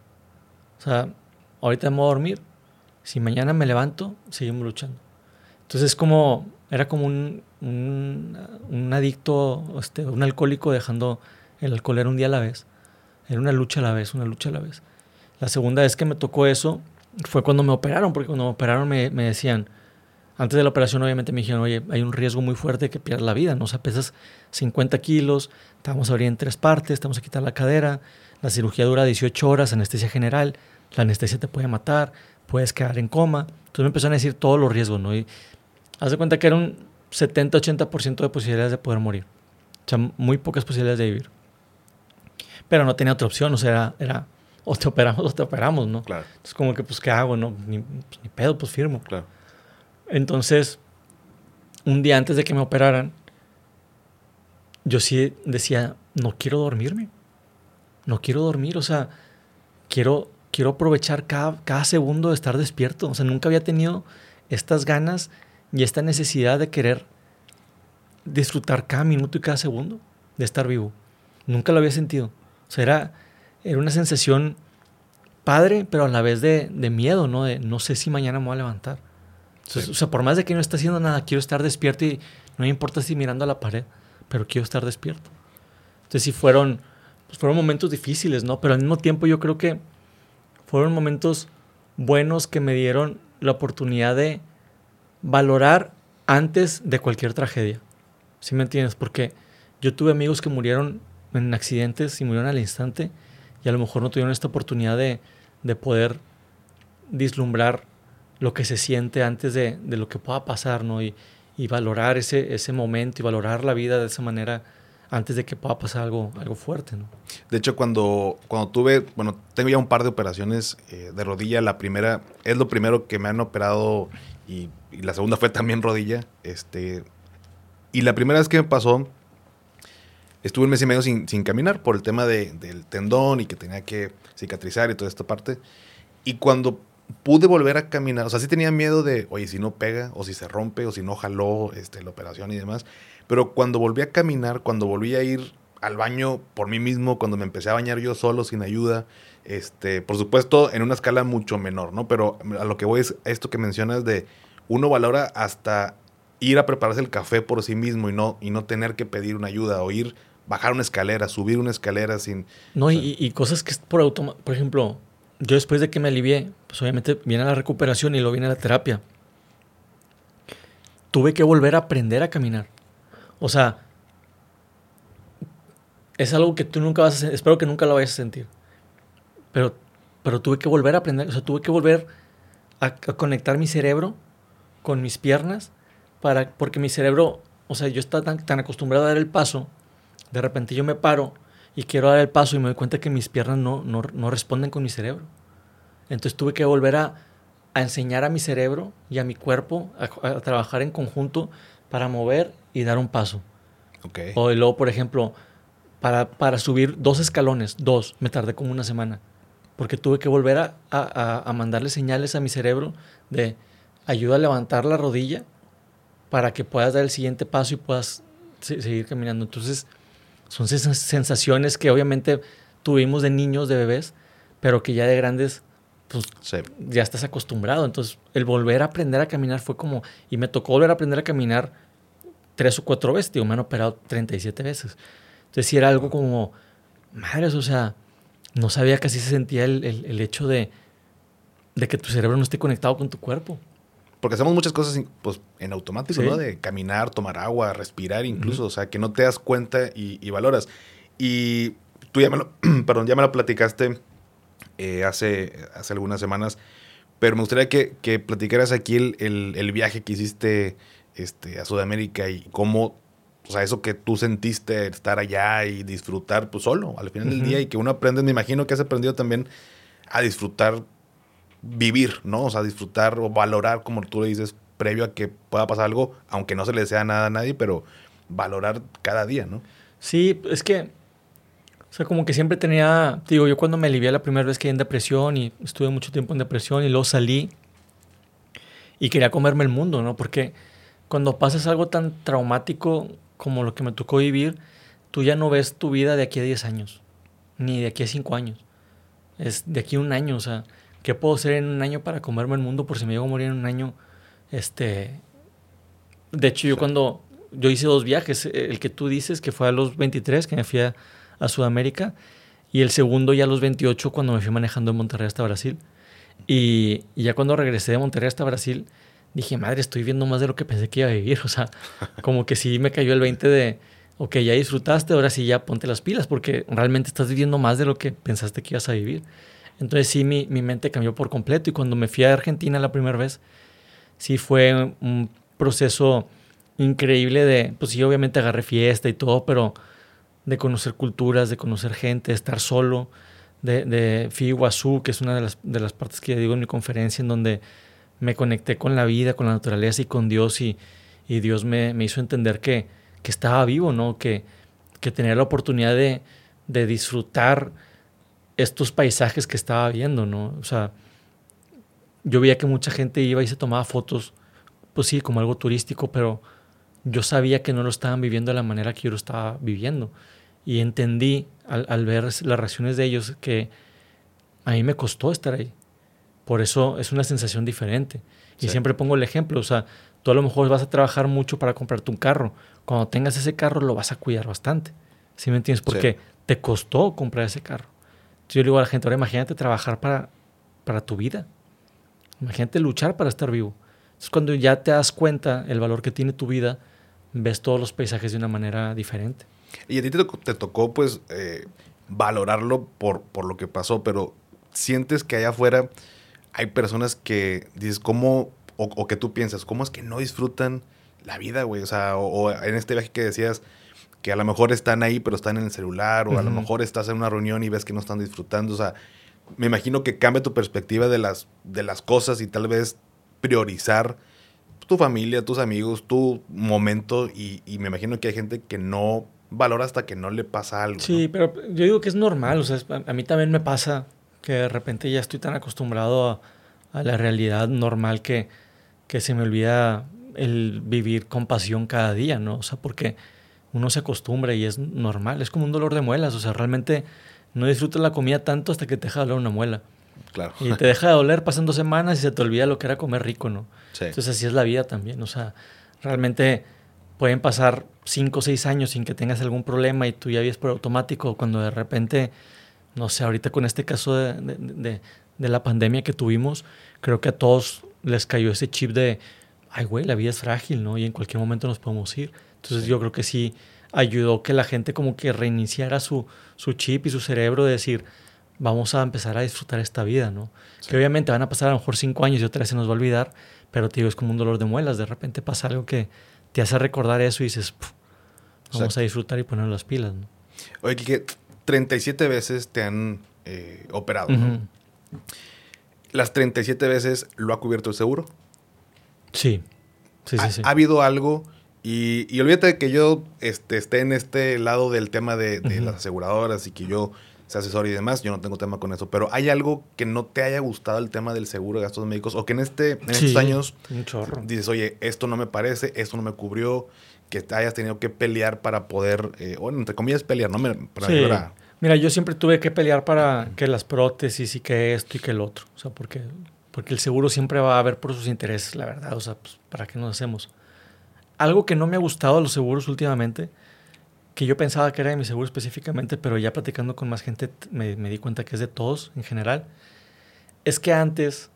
O sea, ahorita me voy a dormir, si mañana me levanto, seguimos luchando. Entonces es como, era como un, un, adicto, este, un alcohólico dejando el alcohol, era un día a la vez. Era una lucha a la vez, una lucha a la vez. La segunda vez que me tocó eso fue cuando me operaron, porque cuando me operaron me, me decían, antes de la operación obviamente me dijeron, oye, hay un riesgo muy fuerte que pierdas la vida, ¿no? O sea, pesas 50 kilos, te vamos a abrir en tres partes, te vamos a quitar la cadera, la cirugía dura 18 horas, anestesia general, la anestesia te puede matar, puedes quedar en coma. Entonces me empezaron a decir todos los riesgos, ¿no? Y haz de cuenta que era un 70-80% de posibilidades de poder morir. O sea, muy pocas posibilidades de vivir. Pero no tenía otra opción, o sea, era, o te operamos o te operamos, ¿no?
Claro.
Entonces, como que, pues, ¿qué hago? No, ni, pues, ni pedo, pues firmo.
Claro.
Entonces, un día antes de que me operaran, yo sí decía, no quiero dormirme. No quiero dormir, o sea, quiero, quiero aprovechar cada, cada segundo de estar despierto. O sea, nunca había tenido estas ganas y esta necesidad de querer disfrutar cada minuto y cada segundo de estar vivo. Nunca lo había sentido. O sea, era, era una sensación padre, pero a la vez de, de, miedo, ¿no? De no sé si mañana me voy a levantar. O sea, por más de que no esté haciendo nada, quiero estar despierto y no me importa si mirando a la pared, pero quiero estar despierto. Entonces sí fueron, pues fueron momentos difíciles, ¿no? Pero al mismo tiempo yo creo que fueron momentos buenos que me dieron la oportunidad de valorar antes de cualquier tragedia. ¿Sí me entiendes? Porque yo tuve amigos que murieron en accidentes y murieron al instante y a lo mejor no tuvieron esta oportunidad de, de poder vislumbrar lo que se siente antes de, de lo que pueda pasar, ¿no? Y, y, valorar ese, ese momento y valorar la vida de esa manera antes de que pueda pasar algo, algo fuerte, ¿no?
De hecho, cuando, cuando tuve, bueno, tengo ya un par de operaciones eh, de rodilla. La primera es lo primero que me han operado y, y, la segunda fue también rodilla. Este, y la primera vez que me pasó, estuve un mes y medio sin, sin caminar por el tema de, del tendón y que tenía que cicatrizar y toda esta parte. Y cuando pude volver a caminar, o sea, sí tenía miedo de, oye, si no pega, o si se rompe, o si no jaló este, la operación y demás. Pero cuando volví a caminar, cuando volví a ir al baño por mí mismo, cuando me empecé a bañar yo solo, sin ayuda, este, por supuesto, en una escala mucho menor, ¿no? Pero a lo que voy es esto que mencionas de uno valora hasta ir a prepararse el café por sí mismo y no, y no tener que pedir una ayuda o ir, bajar una escalera, subir una escalera sin...
No, o sea, y, y, cosas que es por automático, por ejemplo, yo después de que me alivié, pues obviamente viene la recuperación y luego viene la terapia. Tuve que volver a aprender a caminar. O sea, es algo que tú nunca vas a espero que nunca lo vayas a sentir. Pero, pero tuve que volver a aprender, o sea, tuve que volver a, a conectar mi cerebro con mis piernas, para, porque mi cerebro, o sea, yo estaba tan, tan acostumbrado a dar el paso, de repente yo me paro y quiero dar el paso y me doy cuenta que mis piernas no, no, no responden con mi cerebro. Entonces tuve que volver a, a, enseñar a mi cerebro y a mi cuerpo a, a, trabajar en conjunto para mover y dar un paso.
Okay.
O luego, por ejemplo, para, para subir dos escalones, dos, me tardé como una semana. Porque tuve que volver a, a, a mandarle señales a mi cerebro de ayuda a levantar la rodilla para que puedas dar el siguiente paso y puedas seguir caminando. Entonces, son sensaciones que obviamente tuvimos de niños, de bebés, pero que ya de grandes, pues sí. ya estás acostumbrado. Entonces, el volver a aprender a caminar fue como, y me tocó volver a aprender a caminar tres o cuatro veces, digo, me han operado 37 veces. Entonces, sí era algo como, madres, o sea, no sabía que así se sentía el, el, el hecho de, de que tu cerebro no esté conectado con tu cuerpo.
Porque hacemos muchas cosas pues, en automático, sí. ¿no? De caminar, tomar agua, respirar incluso. Uh -huh. O sea, que no te das cuenta y, y, valoras. Y tú ya me lo, perdón, ya me lo platicaste eh, hace, hace algunas semanas. Pero me gustaría que, que platicaras aquí el, el, el, viaje que hiciste este, a Sudamérica y cómo, o sea, eso que tú sentiste, estar allá y disfrutar pues solo al final uh -huh. del día y que uno aprende, me imagino que has aprendido también a disfrutar vivir, ¿no? O sea, disfrutar o valorar, como tú le dices, previo a que pueda pasar algo, aunque no se le desea nada a nadie, pero valorar cada día, ¿no?
Sí, es que, o sea, como que siempre tenía, digo, yo cuando me alivié la primera vez que en depresión y estuve mucho tiempo en depresión y luego salí y quería comerme el mundo, ¿no? Porque cuando pasas algo tan traumático como lo que me tocó vivir, tú ya no ves tu vida de aquí a 10 años, ni de aquí a 5 años. Es de aquí a un año, o sea, ¿qué puedo hacer en un año para comerme el mundo por si me llego a morir en un año? Este, de hecho, yo sí. cuando yo hice dos viajes, el que tú dices que fue a los 23, que me fui a, a, Sudamérica, y el segundo ya a los 28 cuando me fui manejando de Monterrey hasta Brasil. Y, y, ya cuando regresé de Monterrey hasta Brasil, dije, madre, estoy viendo más de lo que pensé que iba a vivir. O sea, como que sí me cayó el 20 de, ok, ya disfrutaste, ahora sí ya ponte las pilas, porque realmente estás viviendo más de lo que pensaste que ibas a vivir. Entonces sí, mi, mi mente cambió por completo y cuando me fui a Argentina la primera vez, sí fue un proceso increíble de, pues sí, obviamente agarré fiesta y todo, pero de conocer culturas, de conocer gente, de estar solo, de, de fui que es una de las, de las partes que digo en mi conferencia, en donde me conecté con la vida, con la naturaleza y con Dios y, y Dios me, me, hizo entender que, que estaba vivo, ¿no? Que, que tenía la oportunidad de, de disfrutar estos paisajes que estaba viendo, ¿no? O sea, yo veía que mucha gente iba y se tomaba fotos, pues sí, como algo turístico, pero yo sabía que no lo estaban viviendo de la manera que yo lo estaba viviendo. Y entendí al, al ver las reacciones de ellos que a mí me costó estar ahí. Por eso es una sensación diferente. Y sí. siempre pongo el ejemplo, o sea, tú a lo mejor vas a trabajar mucho para comprarte un carro. Cuando tengas ese carro lo vas a cuidar bastante. ¿Sí me entiendes? Porque sí. te costó comprar ese carro. Yo le digo a la gente, ahora imagínate trabajar para, para tu vida. Imagínate luchar para estar vivo. Entonces, cuando ya te das cuenta el valor que tiene tu vida, ves todos los paisajes de una manera diferente.
Y a ti te tocó, pues, eh, valorarlo por, por lo que pasó, pero sientes que allá afuera hay personas que dices, ¿cómo, o, que tú piensas, cómo es que no disfrutan la vida, güey? O sea, o, en este viaje que decías, que a lo mejor están ahí, pero están en el celular, o a lo mejor estás en una reunión y ves que no están disfrutando, o sea, me imagino que cambia tu perspectiva de las, de las cosas y tal vez priorizar tu familia, tus amigos, tu momento y, me imagino que hay gente que no valora hasta que no le pasa algo.
Sí, pero yo digo que es normal, o sea, a mí también me pasa que de repente ya estoy tan acostumbrado a, la realidad normal que, que se me olvida el vivir con pasión cada día, ¿no? O sea, porque uno se acostumbra y es normal, es como un dolor de muelas, o sea, realmente no disfrutas la comida tanto hasta que te deja doler una muela.
Claro.
Y te deja de doler, pasan dos semanas y se te olvida lo que era comer rico, ¿no? Sí. Entonces así es la vida también, o sea, realmente pueden pasar cinco o seis años sin que tengas algún problema y tú ya vives por automático cuando de repente, no sé, ahorita con este caso de, de, de la pandemia que tuvimos, creo que a todos les cayó ese chip de, ay, güey, la vida es frágil, ¿no? Y en cualquier momento nos podemos ir. Entonces yo creo que sí ayudó que la gente como que reiniciara su, su chip y su cerebro de decir, vamos a empezar a disfrutar esta vida, ¿no? Que obviamente van a pasar a lo mejor cinco años y otra vez se nos va a olvidar, pero te digo, es como un dolor de muelas. De repente pasa algo que te hace recordar eso y dices, vamos a disfrutar y poner las pilas, ¿no?
Oye, que 37 veces te han eh, operado, ¿no? ¿Las 37 veces lo ha cubierto el seguro?
Sí, sí, sí.
¿Ha, habido algo? Y, y, olvídate de que yo este, esté en este lado del tema de, las aseguradoras y que yo sea asesor y demás, yo no tengo tema con eso, pero ¿hay algo que no te haya gustado el tema del seguro de gastos médicos o que en, este, en estos años dices, oye, esto no me parece, esto no me cubrió, que hayas tenido que pelear para poder, eh, bueno, entre comillas pelear, ¿no?
Para Mira, yo siempre tuve que pelear para que las prótesis y que esto y que el otro, o sea, porque porque el seguro siempre va a haber por sus intereses, la verdad. O sea, pues, ¿para qué nos hacemos? Algo que no me ha gustado de los seguros últimamente, que yo pensaba que era de mi seguro específicamente, pero ya platicando con más gente me, di cuenta que es de todos en general, es que antes,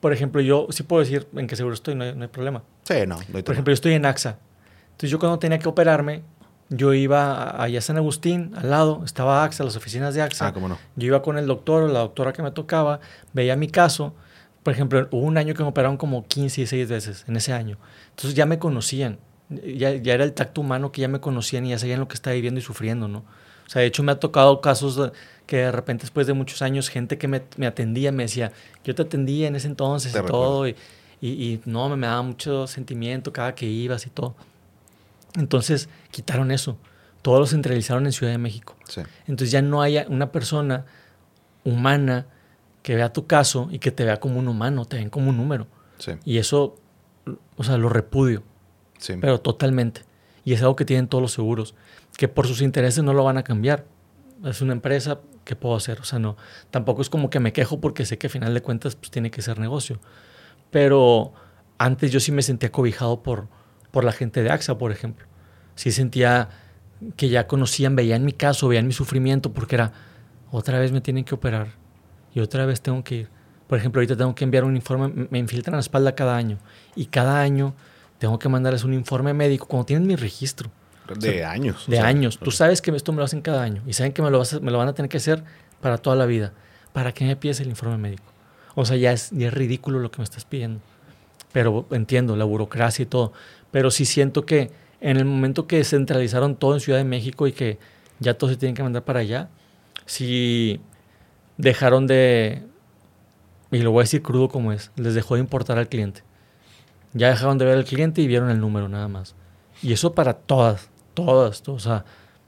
por ejemplo, yo sí puedo decir en qué seguro estoy, no hay, problema.
Sí, no.
por ejemplo, yo estoy en AXA. Entonces yo cuando tenía que operarme, yo iba allá a San Agustín, al lado, estaba AXA, las oficinas de AXA.
Ah, cómo no.
Yo iba con el doctor o la doctora que me tocaba, veía mi caso. Por ejemplo, hubo un año que me operaron como 15 y 6 veces en ese año. Entonces ya me conocían. Ya, ya era el tacto humano que ya me conocían y ya sabían lo que estaba viviendo y sufriendo, ¿no? O sea, de hecho me ha tocado casos que de repente después de muchos años gente que me, me atendía me decía, yo te atendía en ese entonces y todo. Y, y, y, no, me, me daba mucho sentimiento cada que ibas y todo. Entonces quitaron eso. Todos lo centralizaron en Ciudad de México. Entonces ya no hay una persona humana que vea tu caso y que te vea como un humano, te ven como un número. Y eso, o sea, lo repudio. Pero totalmente. Y es algo que tienen todos los seguros, que por sus intereses no lo van a cambiar. Es una empresa, que puedo hacer? O sea, no, tampoco es como que me quejo porque sé que a final de cuentas pues, tiene que ser negocio. Pero antes yo sí me sentía cobijado por, por la gente de AXA, por ejemplo. Sí sentía que ya conocían, veían mi caso, veían mi sufrimiento, porque era, otra vez me tienen que operar y otra vez tengo que ir. Por ejemplo, ahorita tengo que enviar un informe, me infiltran la espalda cada año y cada año tengo que mandarles un informe médico cuando tienen mi registro.
De años.
De años. Tú sabes que esto me lo hacen cada año y saben que me lo, me lo van a tener que hacer para toda la vida. ¿Para qué me pides el informe médico? O sea, ya es, ya es ridículo lo que me estás pidiendo. Pero entiendo, la burocracia y todo. Pero sí siento que en el momento que centralizaron todo en Ciudad de México y que ya todos se tienen que mandar para allá, sí dejaron de, y lo voy a decir crudo como es, les dejó de importar al cliente. Ya dejaron de ver al cliente y vieron el número nada más. Y eso para todas, todas, o sea,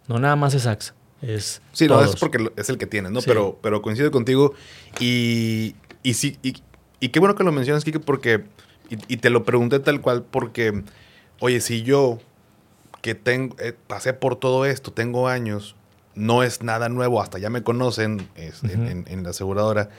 no nada más es AXA. Es
sí, no, es porque es el que tienes, ¿no? Pero, pero coincido contigo y, y sí, y, y, qué bueno que lo mencionas, Kike, porque, y te lo pregunté tal cual, porque oye, si yo que tengo, eh, pasé por todo esto, tengo años, no es nada nuevo, hasta ya me conocen en, la aseguradora,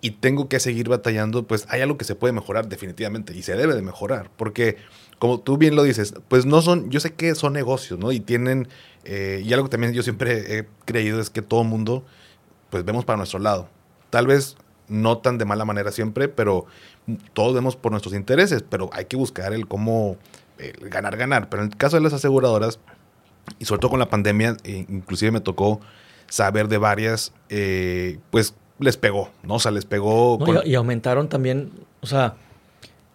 y tengo que seguir batallando, pues hay algo que se puede mejorar definitivamente y se debe de mejorar, porque como tú bien lo dices, pues no son, yo sé que son negocios, ¿no? Y tienen, eh, y algo que también yo siempre he creído es que todo mundo, pues vemos para nuestro lado. Tal vez no tan de mala manera siempre, pero todos vemos por nuestros intereses, pero hay que buscar el cómo ganar, ganar. Pero en el caso de las aseguradoras, y sobre todo con la pandemia, eh, inclusive me tocó saber de varias, eh, pues les pegó, ¿no? O sea, les pegó.
No, y, y aumentaron también, o sea,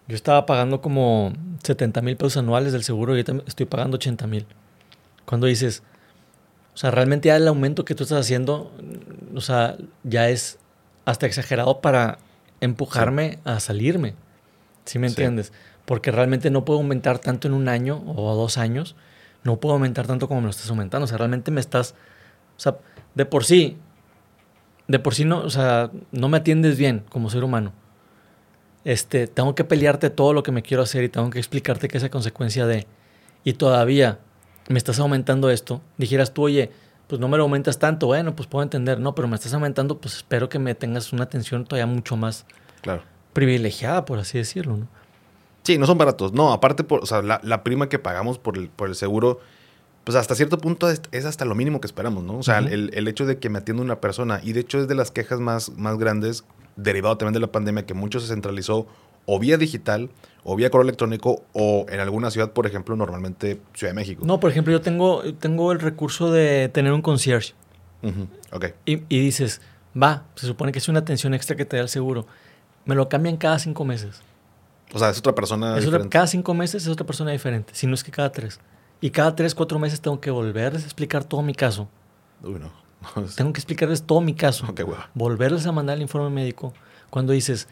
yo estaba pagando como 70 mil pesos anuales del seguro y ahorita estoy pagando 80 mil. Cuando dices, o sea, realmente ya el aumento que tú estás haciendo, o sea, ya es hasta exagerado para empujarme a salirme. ¿Sí me entiendes? Porque realmente no puedo aumentar tanto en un año o dos años. No puedo aumentar tanto como me lo estás aumentando. O sea, realmente me estás. O sea, de por sí. De por sí no, o sea, no me atiendes bien como ser humano. Este, tengo que pelearte todo lo que me quiero hacer y tengo que explicarte que es a consecuencia de. Y todavía me estás aumentando esto. Dijeras tú, oye, pues no me lo aumentas tanto. Bueno, pues puedo entender. No, pero me estás aumentando, pues espero que me tengas una atención todavía mucho más
Claro.
privilegiada, por así decirlo, ¿no?
Sí, no son baratos. No, aparte, por, o sea, la, la prima que pagamos por el, por el seguro, pues hasta cierto punto es, es hasta lo mínimo que esperamos, ¿no? O sea, el, el hecho de que me atienda una persona, y de hecho es de las quejas más, más grandes, derivado también de la pandemia, que mucho se centralizó o vía digital, o vía correo electrónico, o en alguna ciudad, por ejemplo, normalmente Ciudad de México.
No, por ejemplo, yo tengo, tengo el recurso de tener un concierge. Y, y dices, va, se supone que es una atención extra que te da el seguro. Me lo cambian cada cinco meses.
O sea, es otra persona
Es otra-
diferente.
cada cinco meses es otra persona diferente, si no es que cada tres. Y cada tres, cuatro meses tengo que volverles a explicar todo mi caso.
Uy, no.
Tengo que explicarles todo mi caso.
Hueva.
Volverles a mandar el informe médico. Cuando dices,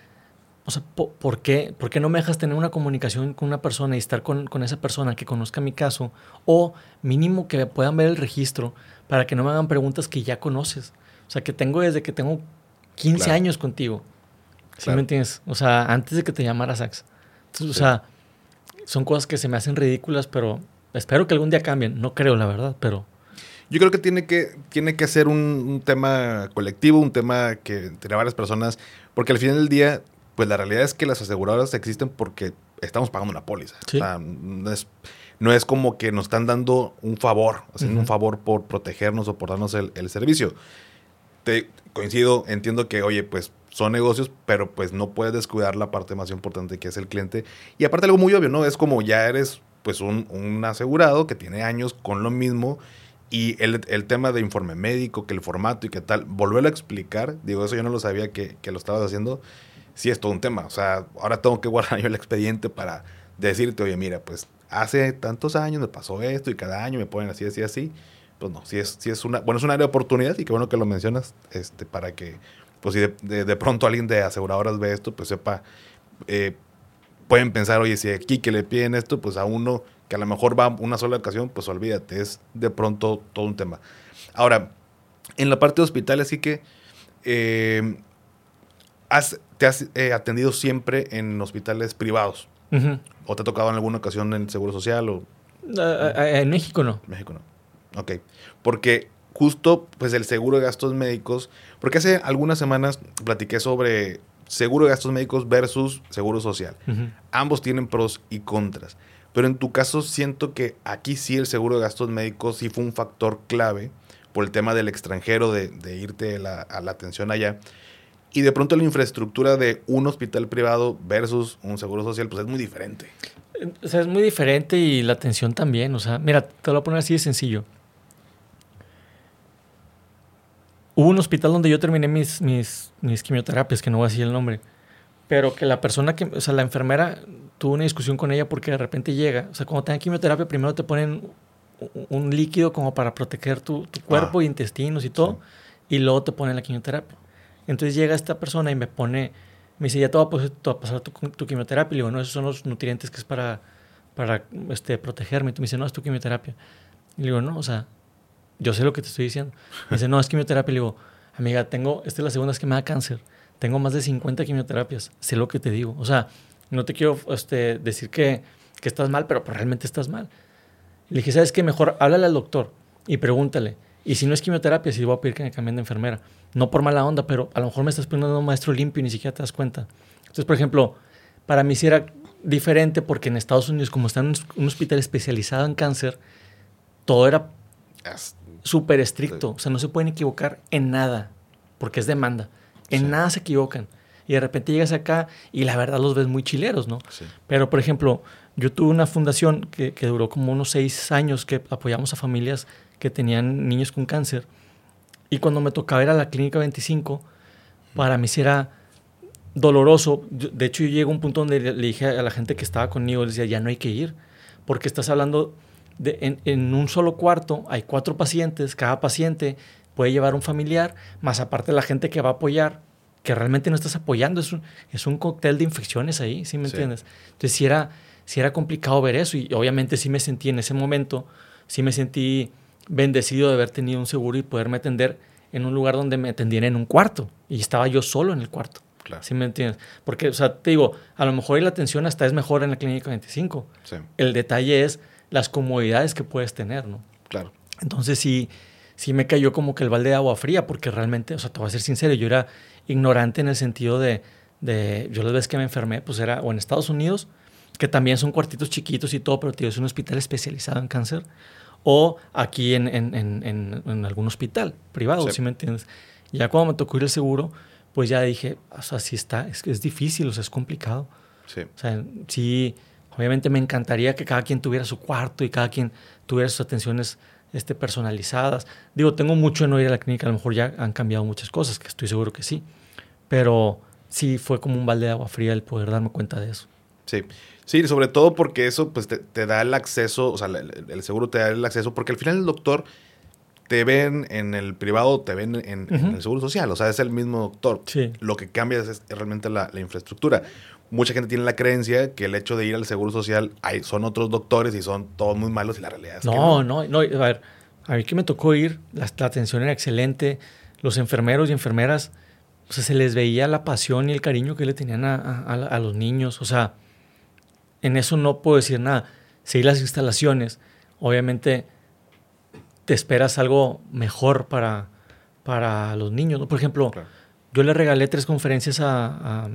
o sea, po- ¿por qué, ¿por qué no me dejas tener una comunicación con una persona y estar con, con esa persona que conozca mi caso? O mínimo que puedan ver el registro para que no me hagan preguntas que ya conoces. O sea, que tengo desde que tengo 15
Claro.
años contigo. ¿Sí
Claro.
me entiendes? O sea, antes de que te llamara Sax. Entonces,
Sí.
O sea, son cosas que se me hacen ridículas, pero espero que algún día cambien. No creo, la verdad, pero...
Yo creo que tiene que, tiene que ser un, un tema colectivo, un tema que entre varias personas, porque al final del día, pues la realidad es que las aseguradoras existen porque estamos pagando una póliza.
Sí.
O sea, no es, no es como que nos están dando un favor, haciendo un favor por protegernos o por darnos el, el servicio. Te coincido, entiendo que, oye, pues son negocios, pero pues no puedes descuidar la parte más importante que es el cliente. Y aparte algo muy obvio, ¿no? Es como ya eres pues un, un asegurado que tiene años con lo mismo y el, el tema de informe médico, que el formato y qué tal, volverlo a explicar, digo, eso yo no lo sabía que, que lo estabas haciendo, sí es todo un tema. O sea, ahora tengo que guardar yo el expediente para decirte, oye, mira, pues hace tantos años me pasó esto y cada año me ponen así, así, así. Pues no, sí es, sí es una, bueno, es un área de oportunidad y qué bueno que lo mencionas, este, para que, pues si de, de- de pronto alguien de aseguradoras ve esto, pues sepa, eh, pueden pensar, oye, si aquí que le piden esto, pues a uno que a lo mejor va una sola ocasión, pues olvídate, es de pronto todo un tema. Ahora, en la parte de hospitales sí que eh, has- te has eh, atendido siempre en hospitales privados o te ha tocado en alguna ocasión en el Seguro Social o
Ah, ah, en México no.
México no. Ok. Porque justo, pues el seguro de gastos médicos, porque hace algunas semanas platiqué sobre seguro de gastos médicos versus seguro social. Ambos tienen pros y contras. Pero en tu caso siento que aquí sí el seguro de gastos médicos sí fue un factor clave por el tema del extranjero, de, de irte a la, a la atención allá. Y de pronto la infraestructura de un hospital privado versus un seguro social, pues es muy diferente.
O sea, es muy diferente y la atención también. O sea, mira, te lo voy a poner así de sencillo. Hubo un hospital donde yo terminé mis, mis, mis quimioterapias, que no voy a decir el nombre, pero que la persona que, o sea, la enfermera tuvo una discusión con ella porque de repente llega, o sea, cuando te dan quimioterapia, primero te ponen un- un líquido como para proteger tu, tu cuerpo,
Ah.
intestinos y todo, y luego te ponen la quimioterapia. Entonces llega esta persona y me pone, me dice, ya te va a, pas- te va a pasar tu, tu quimioterapia. Y le digo, no, esos son los nutrientes que es para, para este, protegerme. Y tú me dice, no, es tu quimioterapia. Y le digo, no, o sea, yo sé lo que te estoy diciendo. Me dice, no, es quimioterapia. Le digo, amiga, tengo, esta es la segunda vez que me da cáncer. Tengo más de 50 quimioterapias. Sé lo que te digo. O sea, no te quiero este, decir que, que estás mal, pero pues realmente estás mal. Le dije, ¿sabes qué? Mejor háblale al doctor y pregúntale. Y si no es quimioterapia, sí voy a pedir que me cambien de enfermera. No por mala onda, pero a lo mejor me estás poniendo un maestro limpio y ni siquiera te das cuenta. Entonces, por ejemplo, para mí sí era diferente porque en Estados Unidos, como está en un, hospital especializado en cáncer, todo era súper estricto. O sea, no se pueden equivocar en nada, porque es demanda. En
Sí.
nada se equivocan. Y de repente llegas acá y la verdad los ves muy chileros, ¿no?
sí.
Pero, por ejemplo, yo tuve una fundación que, que duró como unos seis años que apoyamos a familias que tenían niños con cáncer. Y cuando me tocaba ir a la clínica 25, para mí sí era doloroso. De hecho, yo llego a un punto donde le dije a la gente que estaba conmigo, le decía, ya no hay que ir, porque estás hablando de, en, en un solo cuarto, hay cuatro pacientes, cada paciente puede llevar un familiar, más aparte la gente que va a apoyar, que realmente no estás apoyando, es un, es un cóctel de infecciones ahí, ¿sí me entiendes? Entonces, si era, si era complicado ver eso y obviamente sí me sentí en ese momento, sí me sentí bendecido de haber tenido un seguro y poderme atender en un lugar donde me atendieran en un cuarto y estaba yo solo en el cuarto. Claro. ¿Sí me entiendes? Porque, o sea, te digo, a lo mejor la atención hasta es mejor en la clínica 25. Sí. El detalle es las comodidades que puedes tener, ¿no?
Claro.
Entonces sí, sí me cayó como que el balde de agua fría, porque realmente, o sea, te voy a ser sincero, yo era ignorante en el sentido de, de yo las veces que me enfermé, pues era o en Estados Unidos, que también son cuartitos chiquitos y todo, pero tío, es un hospital especializado en cáncer, o aquí en, en, en, en algún hospital privado, sí. me entiendes? Ya cuando me tocó ir al seguro, pues ya dije, o sea, sí está, es, es difícil, o sea, es complicado.
Sí.
O sea, sí, obviamente me encantaría que cada quien tuviera su cuarto y cada quien tuviera sus atenciones este, personalizadas. Digo, tengo mucho en no ir a la clínica, a lo mejor ya han cambiado muchas cosas, que estoy seguro que sí, pero sí fue como un balde de agua fría el poder darme cuenta de eso.
Sí, sí, sobre todo porque eso pues te, te da el acceso, o sea, el, el, seguro te da el acceso, porque al final el doctor te ven en el privado, te ven en, uh -huh. en el seguro social, o sea, es el mismo doctor.
Sí.
Lo que cambia es, es realmente la, la, infraestructura. Mucha gente tiene la creencia que el hecho de ir al seguro social hay, son otros doctores y son todos muy malos y la realidad es
no,
que no.
No, no, a ver, a mí que me tocó ir, la, la atención era excelente, los enfermeros y enfermeras, o sea, se les veía la pasión y el cariño que le tenían a, a, a los niños, o sea, en eso no puedo decir nada. Seguir las instalaciones, obviamente te esperas algo mejor para, para los niños. ¿no? Por ejemplo, claro. yo le regalé tres conferencias a,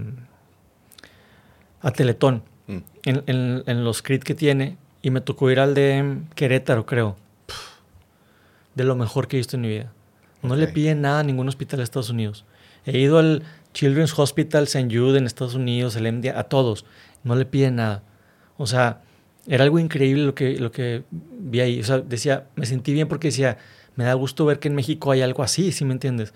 a, Teletón mm. en, en, en, los CRIT que tiene y me tocó ir al de Querétaro, creo. De lo mejor que he visto en mi vida. No okay. le piden nada a ningún hospital de Estados Unidos. He ido al Children's Hospital St. Jude en Estados Unidos, el MD, a todos. No le piden nada. O sea, era algo increíble lo que, lo que vi ahí. O sea, decía, me sentí bien porque decía, me da gusto ver que en México hay algo así, ¿sí me entiendes?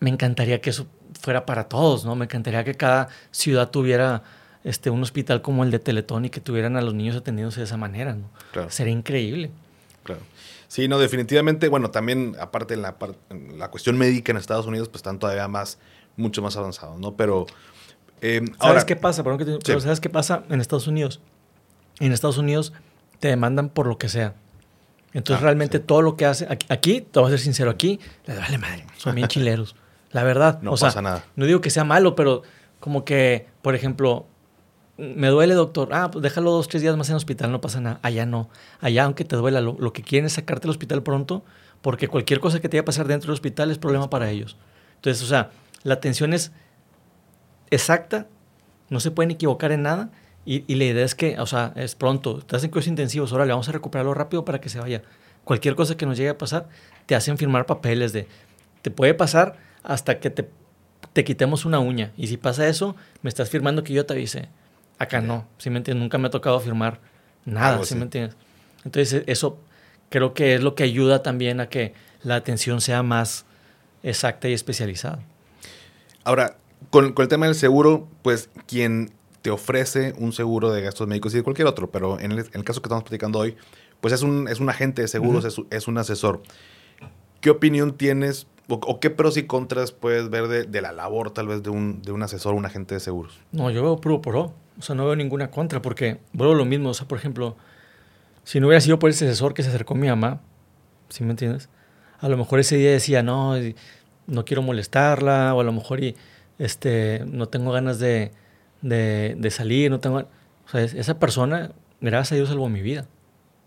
Me encantaría que eso fuera para todos, ¿no? Me encantaría que cada ciudad tuviera este, un hospital como el de Teletón y que tuvieran a los niños atendidos de esa manera, ¿no?
Claro.
Sería increíble.
Claro. Sí, no, definitivamente, bueno, también aparte en la, en la cuestión médica en Estados Unidos, pues están todavía más, mucho más avanzados, ¿no? Pero...
Eh, ¿Sabes ahora, qué pasa? Perdón que te, sí. Pero ¿sabes qué pasa en Estados Unidos? En Estados Unidos te demandan por lo que sea. Entonces, ah, realmente sí. todo lo que hace. Aquí, aquí, te voy a ser sincero, aquí les vale madre. Son bien chileros. La verdad.
No
o
pasa
sea,
nada.
No digo que sea malo, pero como que, por ejemplo, me duele, doctor. Ah, pues déjalo dos, tres días más en el hospital, no pasa nada. Allá no. Allá, aunque te duela, lo, lo que quieren es sacarte del hospital pronto, porque cualquier cosa que te vaya a pasar dentro del hospital es problema para ellos. Entonces, o sea, la atención es exacta, no se pueden equivocar en nada. Y, y, la idea es que, o sea, es pronto, te hacen cuidados intensivos, ahora le vamos a recuperarlo rápido para que se vaya. Cualquier cosa que nos llegue a pasar, te hacen firmar papeles de, te puede pasar hasta que te, te quitemos una uña. Y si pasa eso, me estás firmando que yo te avise. Acá no, ¿sí me entiendes? Nunca me ha tocado firmar nada, ¿sí, ¿sí me entiendes? Entonces, eso creo que es lo que ayuda también a que la atención sea más exacta y especializada.
Ahora, con, con el tema del seguro, pues quien te ofrece un seguro de gastos médicos y de cualquier otro, pero en el, en el caso que estamos platicando hoy, pues es un, es un agente de seguros, uh -huh. es, es, un asesor. ¿Qué opinión tienes o, o, qué pros y contras puedes ver de, de, la labor tal vez de un, de un asesor, un agente de seguros?
No, yo veo puro pro, o sea, no veo ninguna contra, porque vuelvo lo mismo, o sea, por ejemplo, si no hubiera sido por ese asesor que se acercó a mi mamá, ¿sí me entiendes? A lo mejor ese día decía, no, no quiero molestarla, o a lo mejor y, este, no tengo ganas de de, salir, no tengo... O sea, esa persona, gracias a Dios, salvó mi vida.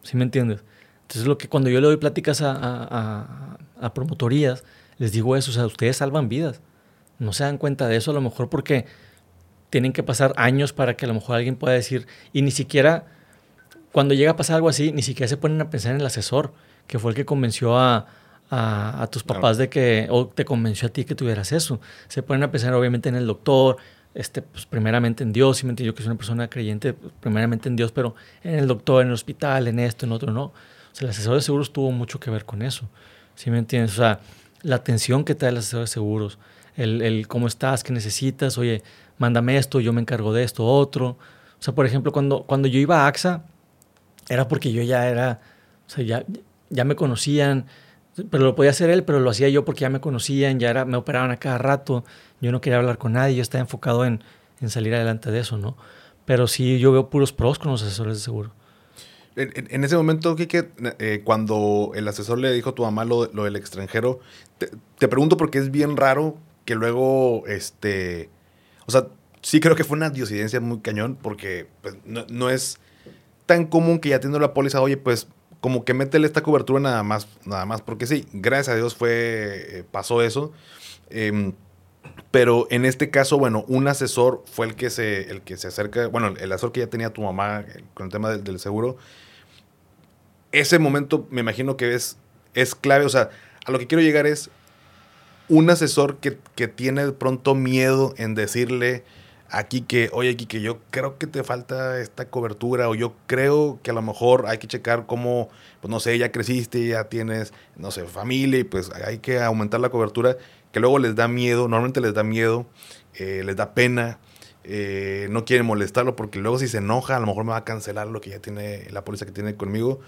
¿Sí me entiendes? Entonces, lo que cuando yo le doy pláticas a, a, promotorías, les digo eso, o sea, ustedes salvan vidas. No se dan cuenta de eso, a lo mejor porque tienen que pasar años para que a lo mejor alguien pueda decir, y ni siquiera, cuando llega a pasar algo así, ni siquiera se ponen a pensar en el asesor, que fue el que convenció a, a, a, tus papás de que, o te convenció a ti que tuvieras eso. Se ponen a pensar obviamente en el doctor, este, pues, primeramente en Dios, y me entiendo yo que soy una persona creyente, pues, primeramente en Dios, pero en el doctor, en el hospital, en esto, en otro, no. O sea, el asesor de seguros tuvo mucho que ver con eso, ¿sí me entiendes? O sea, la atención que trae el asesor de seguros, el, el cómo estás, qué necesitas, oye, mándame esto, yo me encargo de esto, otro. O sea, por ejemplo, cuando, cuando yo iba a AXA, era porque yo ya era, o sea, ya, ya me conocían, pero lo podía hacer él, pero lo hacía yo porque ya me conocían, ya era, me operaban a cada rato, yo no quería hablar con nadie, yo estaba enfocado en, en salir adelante de eso, ¿no? Pero sí, yo veo puros pros con los asesores de seguro.
En, ese momento, Kike, eh, cuando el asesor le dijo a tu mamá lo, lo del extranjero, te, pregunto porque es bien raro que luego, este, o sea, sí creo que fue una diosidencia muy cañón porque pues, no, no, es tan común que ya teniendo la póliza, oye, pues como que métele esta cobertura nada más, nada más, porque sí, gracias a Dios fue, eh, pasó eso. Eh, pero en este caso, bueno, un asesor fue el que se, el que se acerca, bueno, el asesor que ya tenía tu mamá con el tema del seguro. Ese momento me imagino que es, es clave, o sea, a lo que quiero llegar es un asesor que, que tiene de pronto miedo en decirle, aquí que, oye, aquí que yo creo que te falta esta cobertura o yo creo que a lo mejor hay que checar cómo, pues no sé, ya creciste, ya tienes, no sé, familia y pues hay que aumentar la cobertura, que luego les da miedo, normalmente les da miedo, eh, les da pena, eh, no quieren molestarlo porque luego si se enoja a lo mejor me va a cancelar lo que ya tiene, la póliza que tiene conmigo.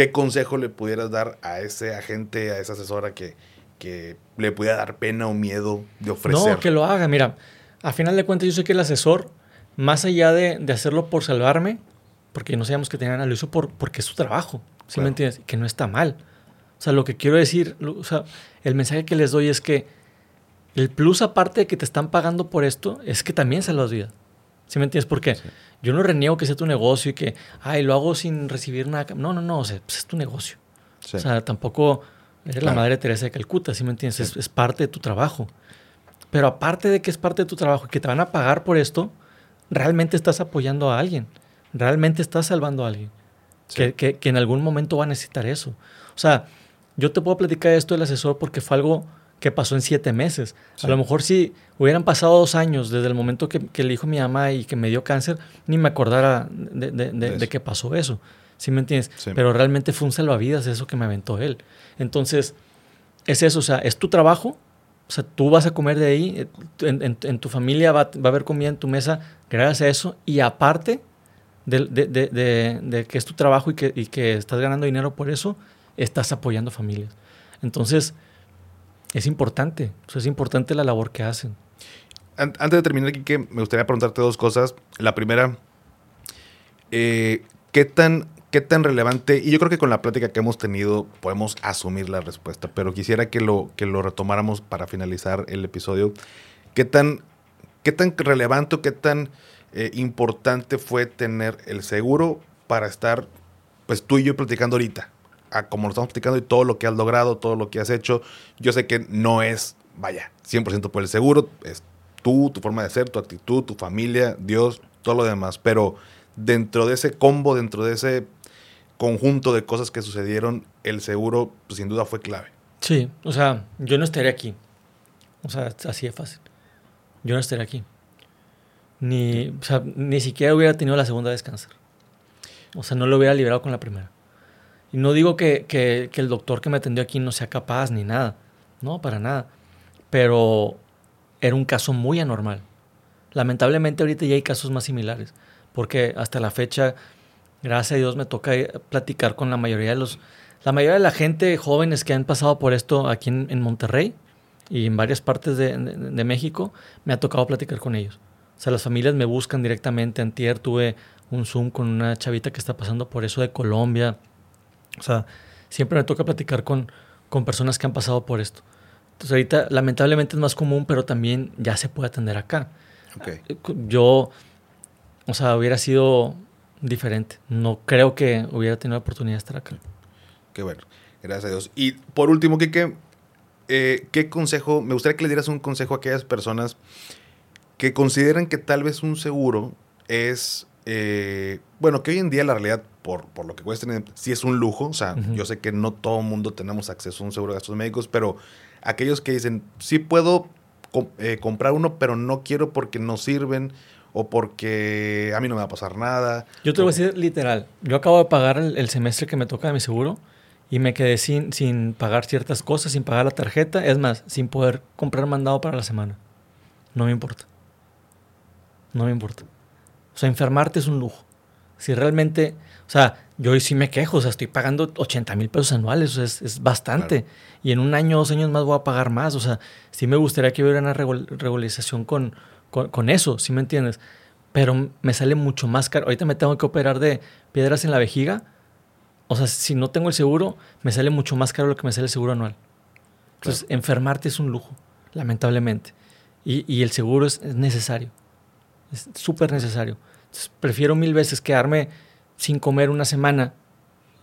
¿Qué consejo le pudieras dar a ese agente, a esa asesora que, que le pudiera dar pena o miedo de ofrecer?
No, que lo haga, mira a final de cuentas yo sé que el asesor, más allá de, de hacerlo por salvarme, porque no sabíamos que tenían lo hizo por, porque es su trabajo, ¿sí claro. me entiendes? Que no está mal. O sea, lo que quiero decir, o sea, el mensaje que les doy es que el plus aparte de que te están pagando por esto, es que también salvas vida. ¿Sí me entiendes? ¿Por qué? Sí. Yo no reniego que sea tu negocio y que, ay, lo hago sin recibir nada. No, no, no, o sea, pues es tu negocio. Sí. O sea, tampoco eres claro. la madre Teresa de Calcuta, ¿sí me entiendes? Sí. Es, es parte de tu trabajo. Pero aparte de que es parte de tu trabajo y que te van a pagar por esto, realmente estás apoyando a alguien. Realmente estás salvando a alguien. Que, que, que, en algún momento va a necesitar eso. O sea, yo te puedo platicar esto del asesor porque fue algo que pasó en siete meses. Sí. A lo mejor si hubieran pasado dos años desde el momento que, que, le dijo mi mamá y que me dio cáncer, ni me acordara de, de, de, de que pasó eso. ¿Sí me entiendes? Sí. Pero realmente fue un salvavidas eso que me aventó él. Entonces, es eso, o sea, es tu trabajo, o sea, tú vas a comer de ahí, eh, en, en, en tu familia va, va, a haber comida en tu mesa gracias a eso. Y aparte de, de, de, de que es tu trabajo y que, y que, estás ganando dinero por eso, estás apoyando familias. Entonces, es importante. O es importante la labor que hacen.
Antes de terminar, aquí, me gustaría preguntarte dos cosas. La primera, eh, ¿qué tan ¿Qué tan relevante? Y yo creo que con la plática que hemos tenido podemos asumir la respuesta, pero quisiera que lo, que lo retomáramos para finalizar el episodio. ¿Qué tan, qué tan relevante o qué tan eh, importante fue tener el seguro para estar, pues tú y yo platicando ahorita? Como lo estamos platicando y todo lo que has logrado, todo lo que has hecho. Yo sé que no es, vaya, 100% por el seguro, es tú, tu forma de ser, tu actitud, tu familia, Dios, todo lo demás, pero dentro de ese combo, dentro de ese conjunto de cosas que sucedieron, el seguro pues, sin duda fue clave.
Sí, o sea, yo no estaría aquí. O sea, así de fácil. Yo no estaría aquí. Ni, ni siquiera hubiera tenido la segunda cáncer. O sea, no lo hubiera liberado con la primera. Y no digo que, que, el doctor que me atendió aquí no sea capaz ni nada. No, para nada. Pero era un caso muy anormal. Lamentablemente ahorita ya hay casos más similares. Porque hasta la fecha gracias a Dios me toca platicar con la mayoría de los, la mayoría de la gente jóvenes que han pasado por esto aquí en, en Monterrey y en varias partes de, de, de, México, me ha tocado platicar con ellos. O sea, las familias me buscan directamente. Antier tuve un Zoom con una chavita que está pasando por eso de Colombia. O sea, siempre me toca platicar con, con personas que han pasado por esto. Entonces ahorita lamentablemente es más común, pero también ya se puede atender acá.
Okay.
Yo, o sea, hubiera sido diferente. No creo que hubiera tenido la oportunidad de estar acá.
Qué bueno, gracias a Dios. Y por último, Kike, eh, ¿qué consejo, me gustaría que le dieras un consejo a aquellas personas que consideran que tal vez un seguro es, eh, bueno, que hoy en día la realidad, por, por lo que cuesta, sí es un lujo, o sea, uh -huh. yo sé que no todo el mundo tenemos acceso a un seguro de gastos médicos, pero aquellos que dicen, sí puedo eh, comprar uno, pero no quiero porque no sirven o porque a mí no me va a pasar nada.
Yo te
o...
voy a decir literal. Yo acabo de pagar el, el, semestre que me toca de mi seguro y me quedé sin, sin pagar ciertas cosas, sin pagar la tarjeta, es más, sin poder comprar mandado para la semana. No me importa. No me importa. O sea, enfermarte es un lujo. Si realmente, o sea, yo hoy sí me quejo, o sea, estoy pagando 80 mil pesos anuales, o sea, es, bastante. Y en un año, dos años más voy a pagar más. O sea, sí me gustaría que hubiera una regularización con, con, eso, ¿sí me entiendes? Pero me sale mucho más caro. Ahorita me tengo que operar de piedras en la vejiga. O sea, si no tengo el seguro, me sale mucho más caro lo que me sale el seguro anual. Entonces, enfermarte es un lujo, lamentablemente. Y, y el seguro es, es necesario. Es súper necesario. Entonces, prefiero mil veces quedarme sin comer una semana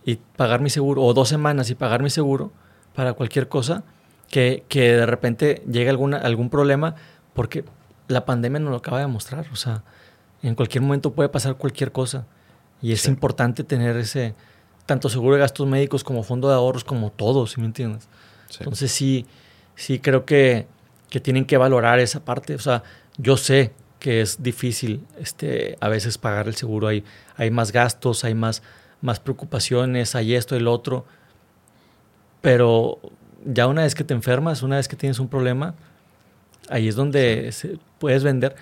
y pagar mi seguro, o dos semanas y pagar mi seguro para cualquier cosa, que, que de repente llegue alguna, algún problema, porque la pandemia nos lo acaba de mostrar. O sea, en cualquier momento puede pasar cualquier cosa. Y es importante tener ese, tanto seguro de gastos médicos como fondo de ahorros, como todo, ¿sí me entiendes? Entonces sí, sí creo que, que tienen que valorar esa parte. O sea, yo sé que es difícil este, a veces pagar el seguro. Hay, hay más gastos, hay más, más preocupaciones, hay esto y lo otro. Pero ya una vez que te enfermas, una vez que tienes un problema, ahí es donde puedes vender.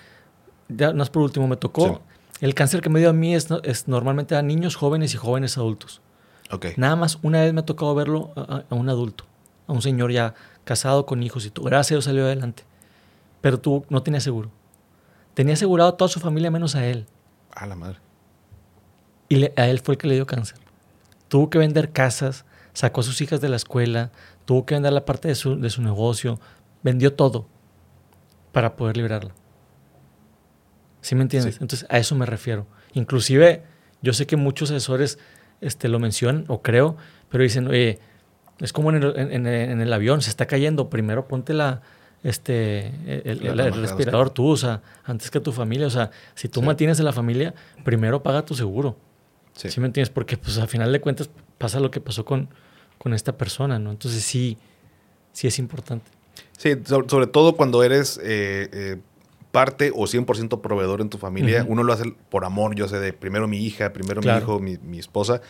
Ya, más por último, me tocó. El cáncer que me dio a mí es, es, normalmente a niños jóvenes y jóvenes adultos.
Okay.
Nada más una vez me ha tocado verlo a, a, un adulto, a un señor ya casado con hijos y todo. Gracias a Dios salió adelante. Pero tú no tenías seguro. Tenía asegurado a toda su familia menos a él.
A la madre.
Y a él fue el que le dio cáncer. Tuvo que vender casas, sacó a sus hijas de la escuela, tuvo que vender la parte de su, de su negocio, vendió todo para poder librarla. ¿Sí me entiendes? Entonces, a eso me refiero. Inclusive, yo sé que muchos asesores este, lo mencionan, o creo, pero dicen, oye, es como en el, en el avión, se está cayendo, primero ponte la, este, el, respirador tú, o sea, antes que tu familia. O sea, si tú mantienes a la familia, primero paga tu seguro. Sí. me entiendes? Porque pues al final de cuentas pasa lo que pasó con, con esta persona, ¿no? Entonces sí, sí es importante.
Sí, sobre, todo cuando eres eh, eh, parte o 100% proveedor en tu familia. Uno lo hace por amor, yo sé, de primero mi hija, primero mi hijo, mi, mi esposa.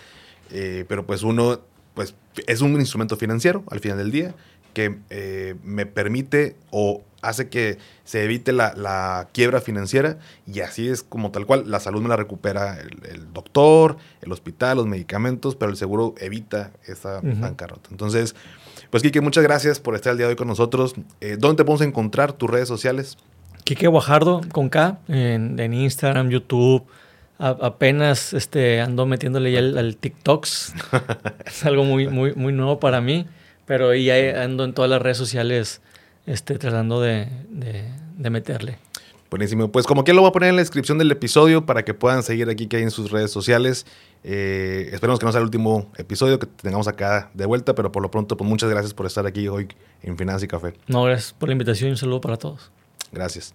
Eh, pero pues uno, pues es un instrumento financiero al final del día que eh, me permite o hace que se evite la, quiebra financiera y así es como tal cual, la salud me la recupera el, doctor, el hospital, los medicamentos, pero el seguro evita esa bancarrota. Entonces, pues Kike, muchas gracias por estar el día de hoy con nosotros. Eh, ¿Dónde te podemos encontrar tus redes sociales?
Kike Guajardo con K en, Instagram, YouTube. apenas este, ando metiéndole ya al, TikToks. es algo muy, muy, muy nuevo para mí. Pero ya ando en todas las redes sociales este, tratando de, meterle.
Buenísimo. Pues como que lo voy a poner en la descripción del episodio para que puedan seguir aquí que hay en sus redes sociales. Eh, esperemos que no sea el último episodio que tengamos acá de vuelta, pero por lo pronto, pues muchas gracias por estar aquí hoy en Finanzas y Café.
No, gracias por la invitación y un saludo para todos.
Gracias.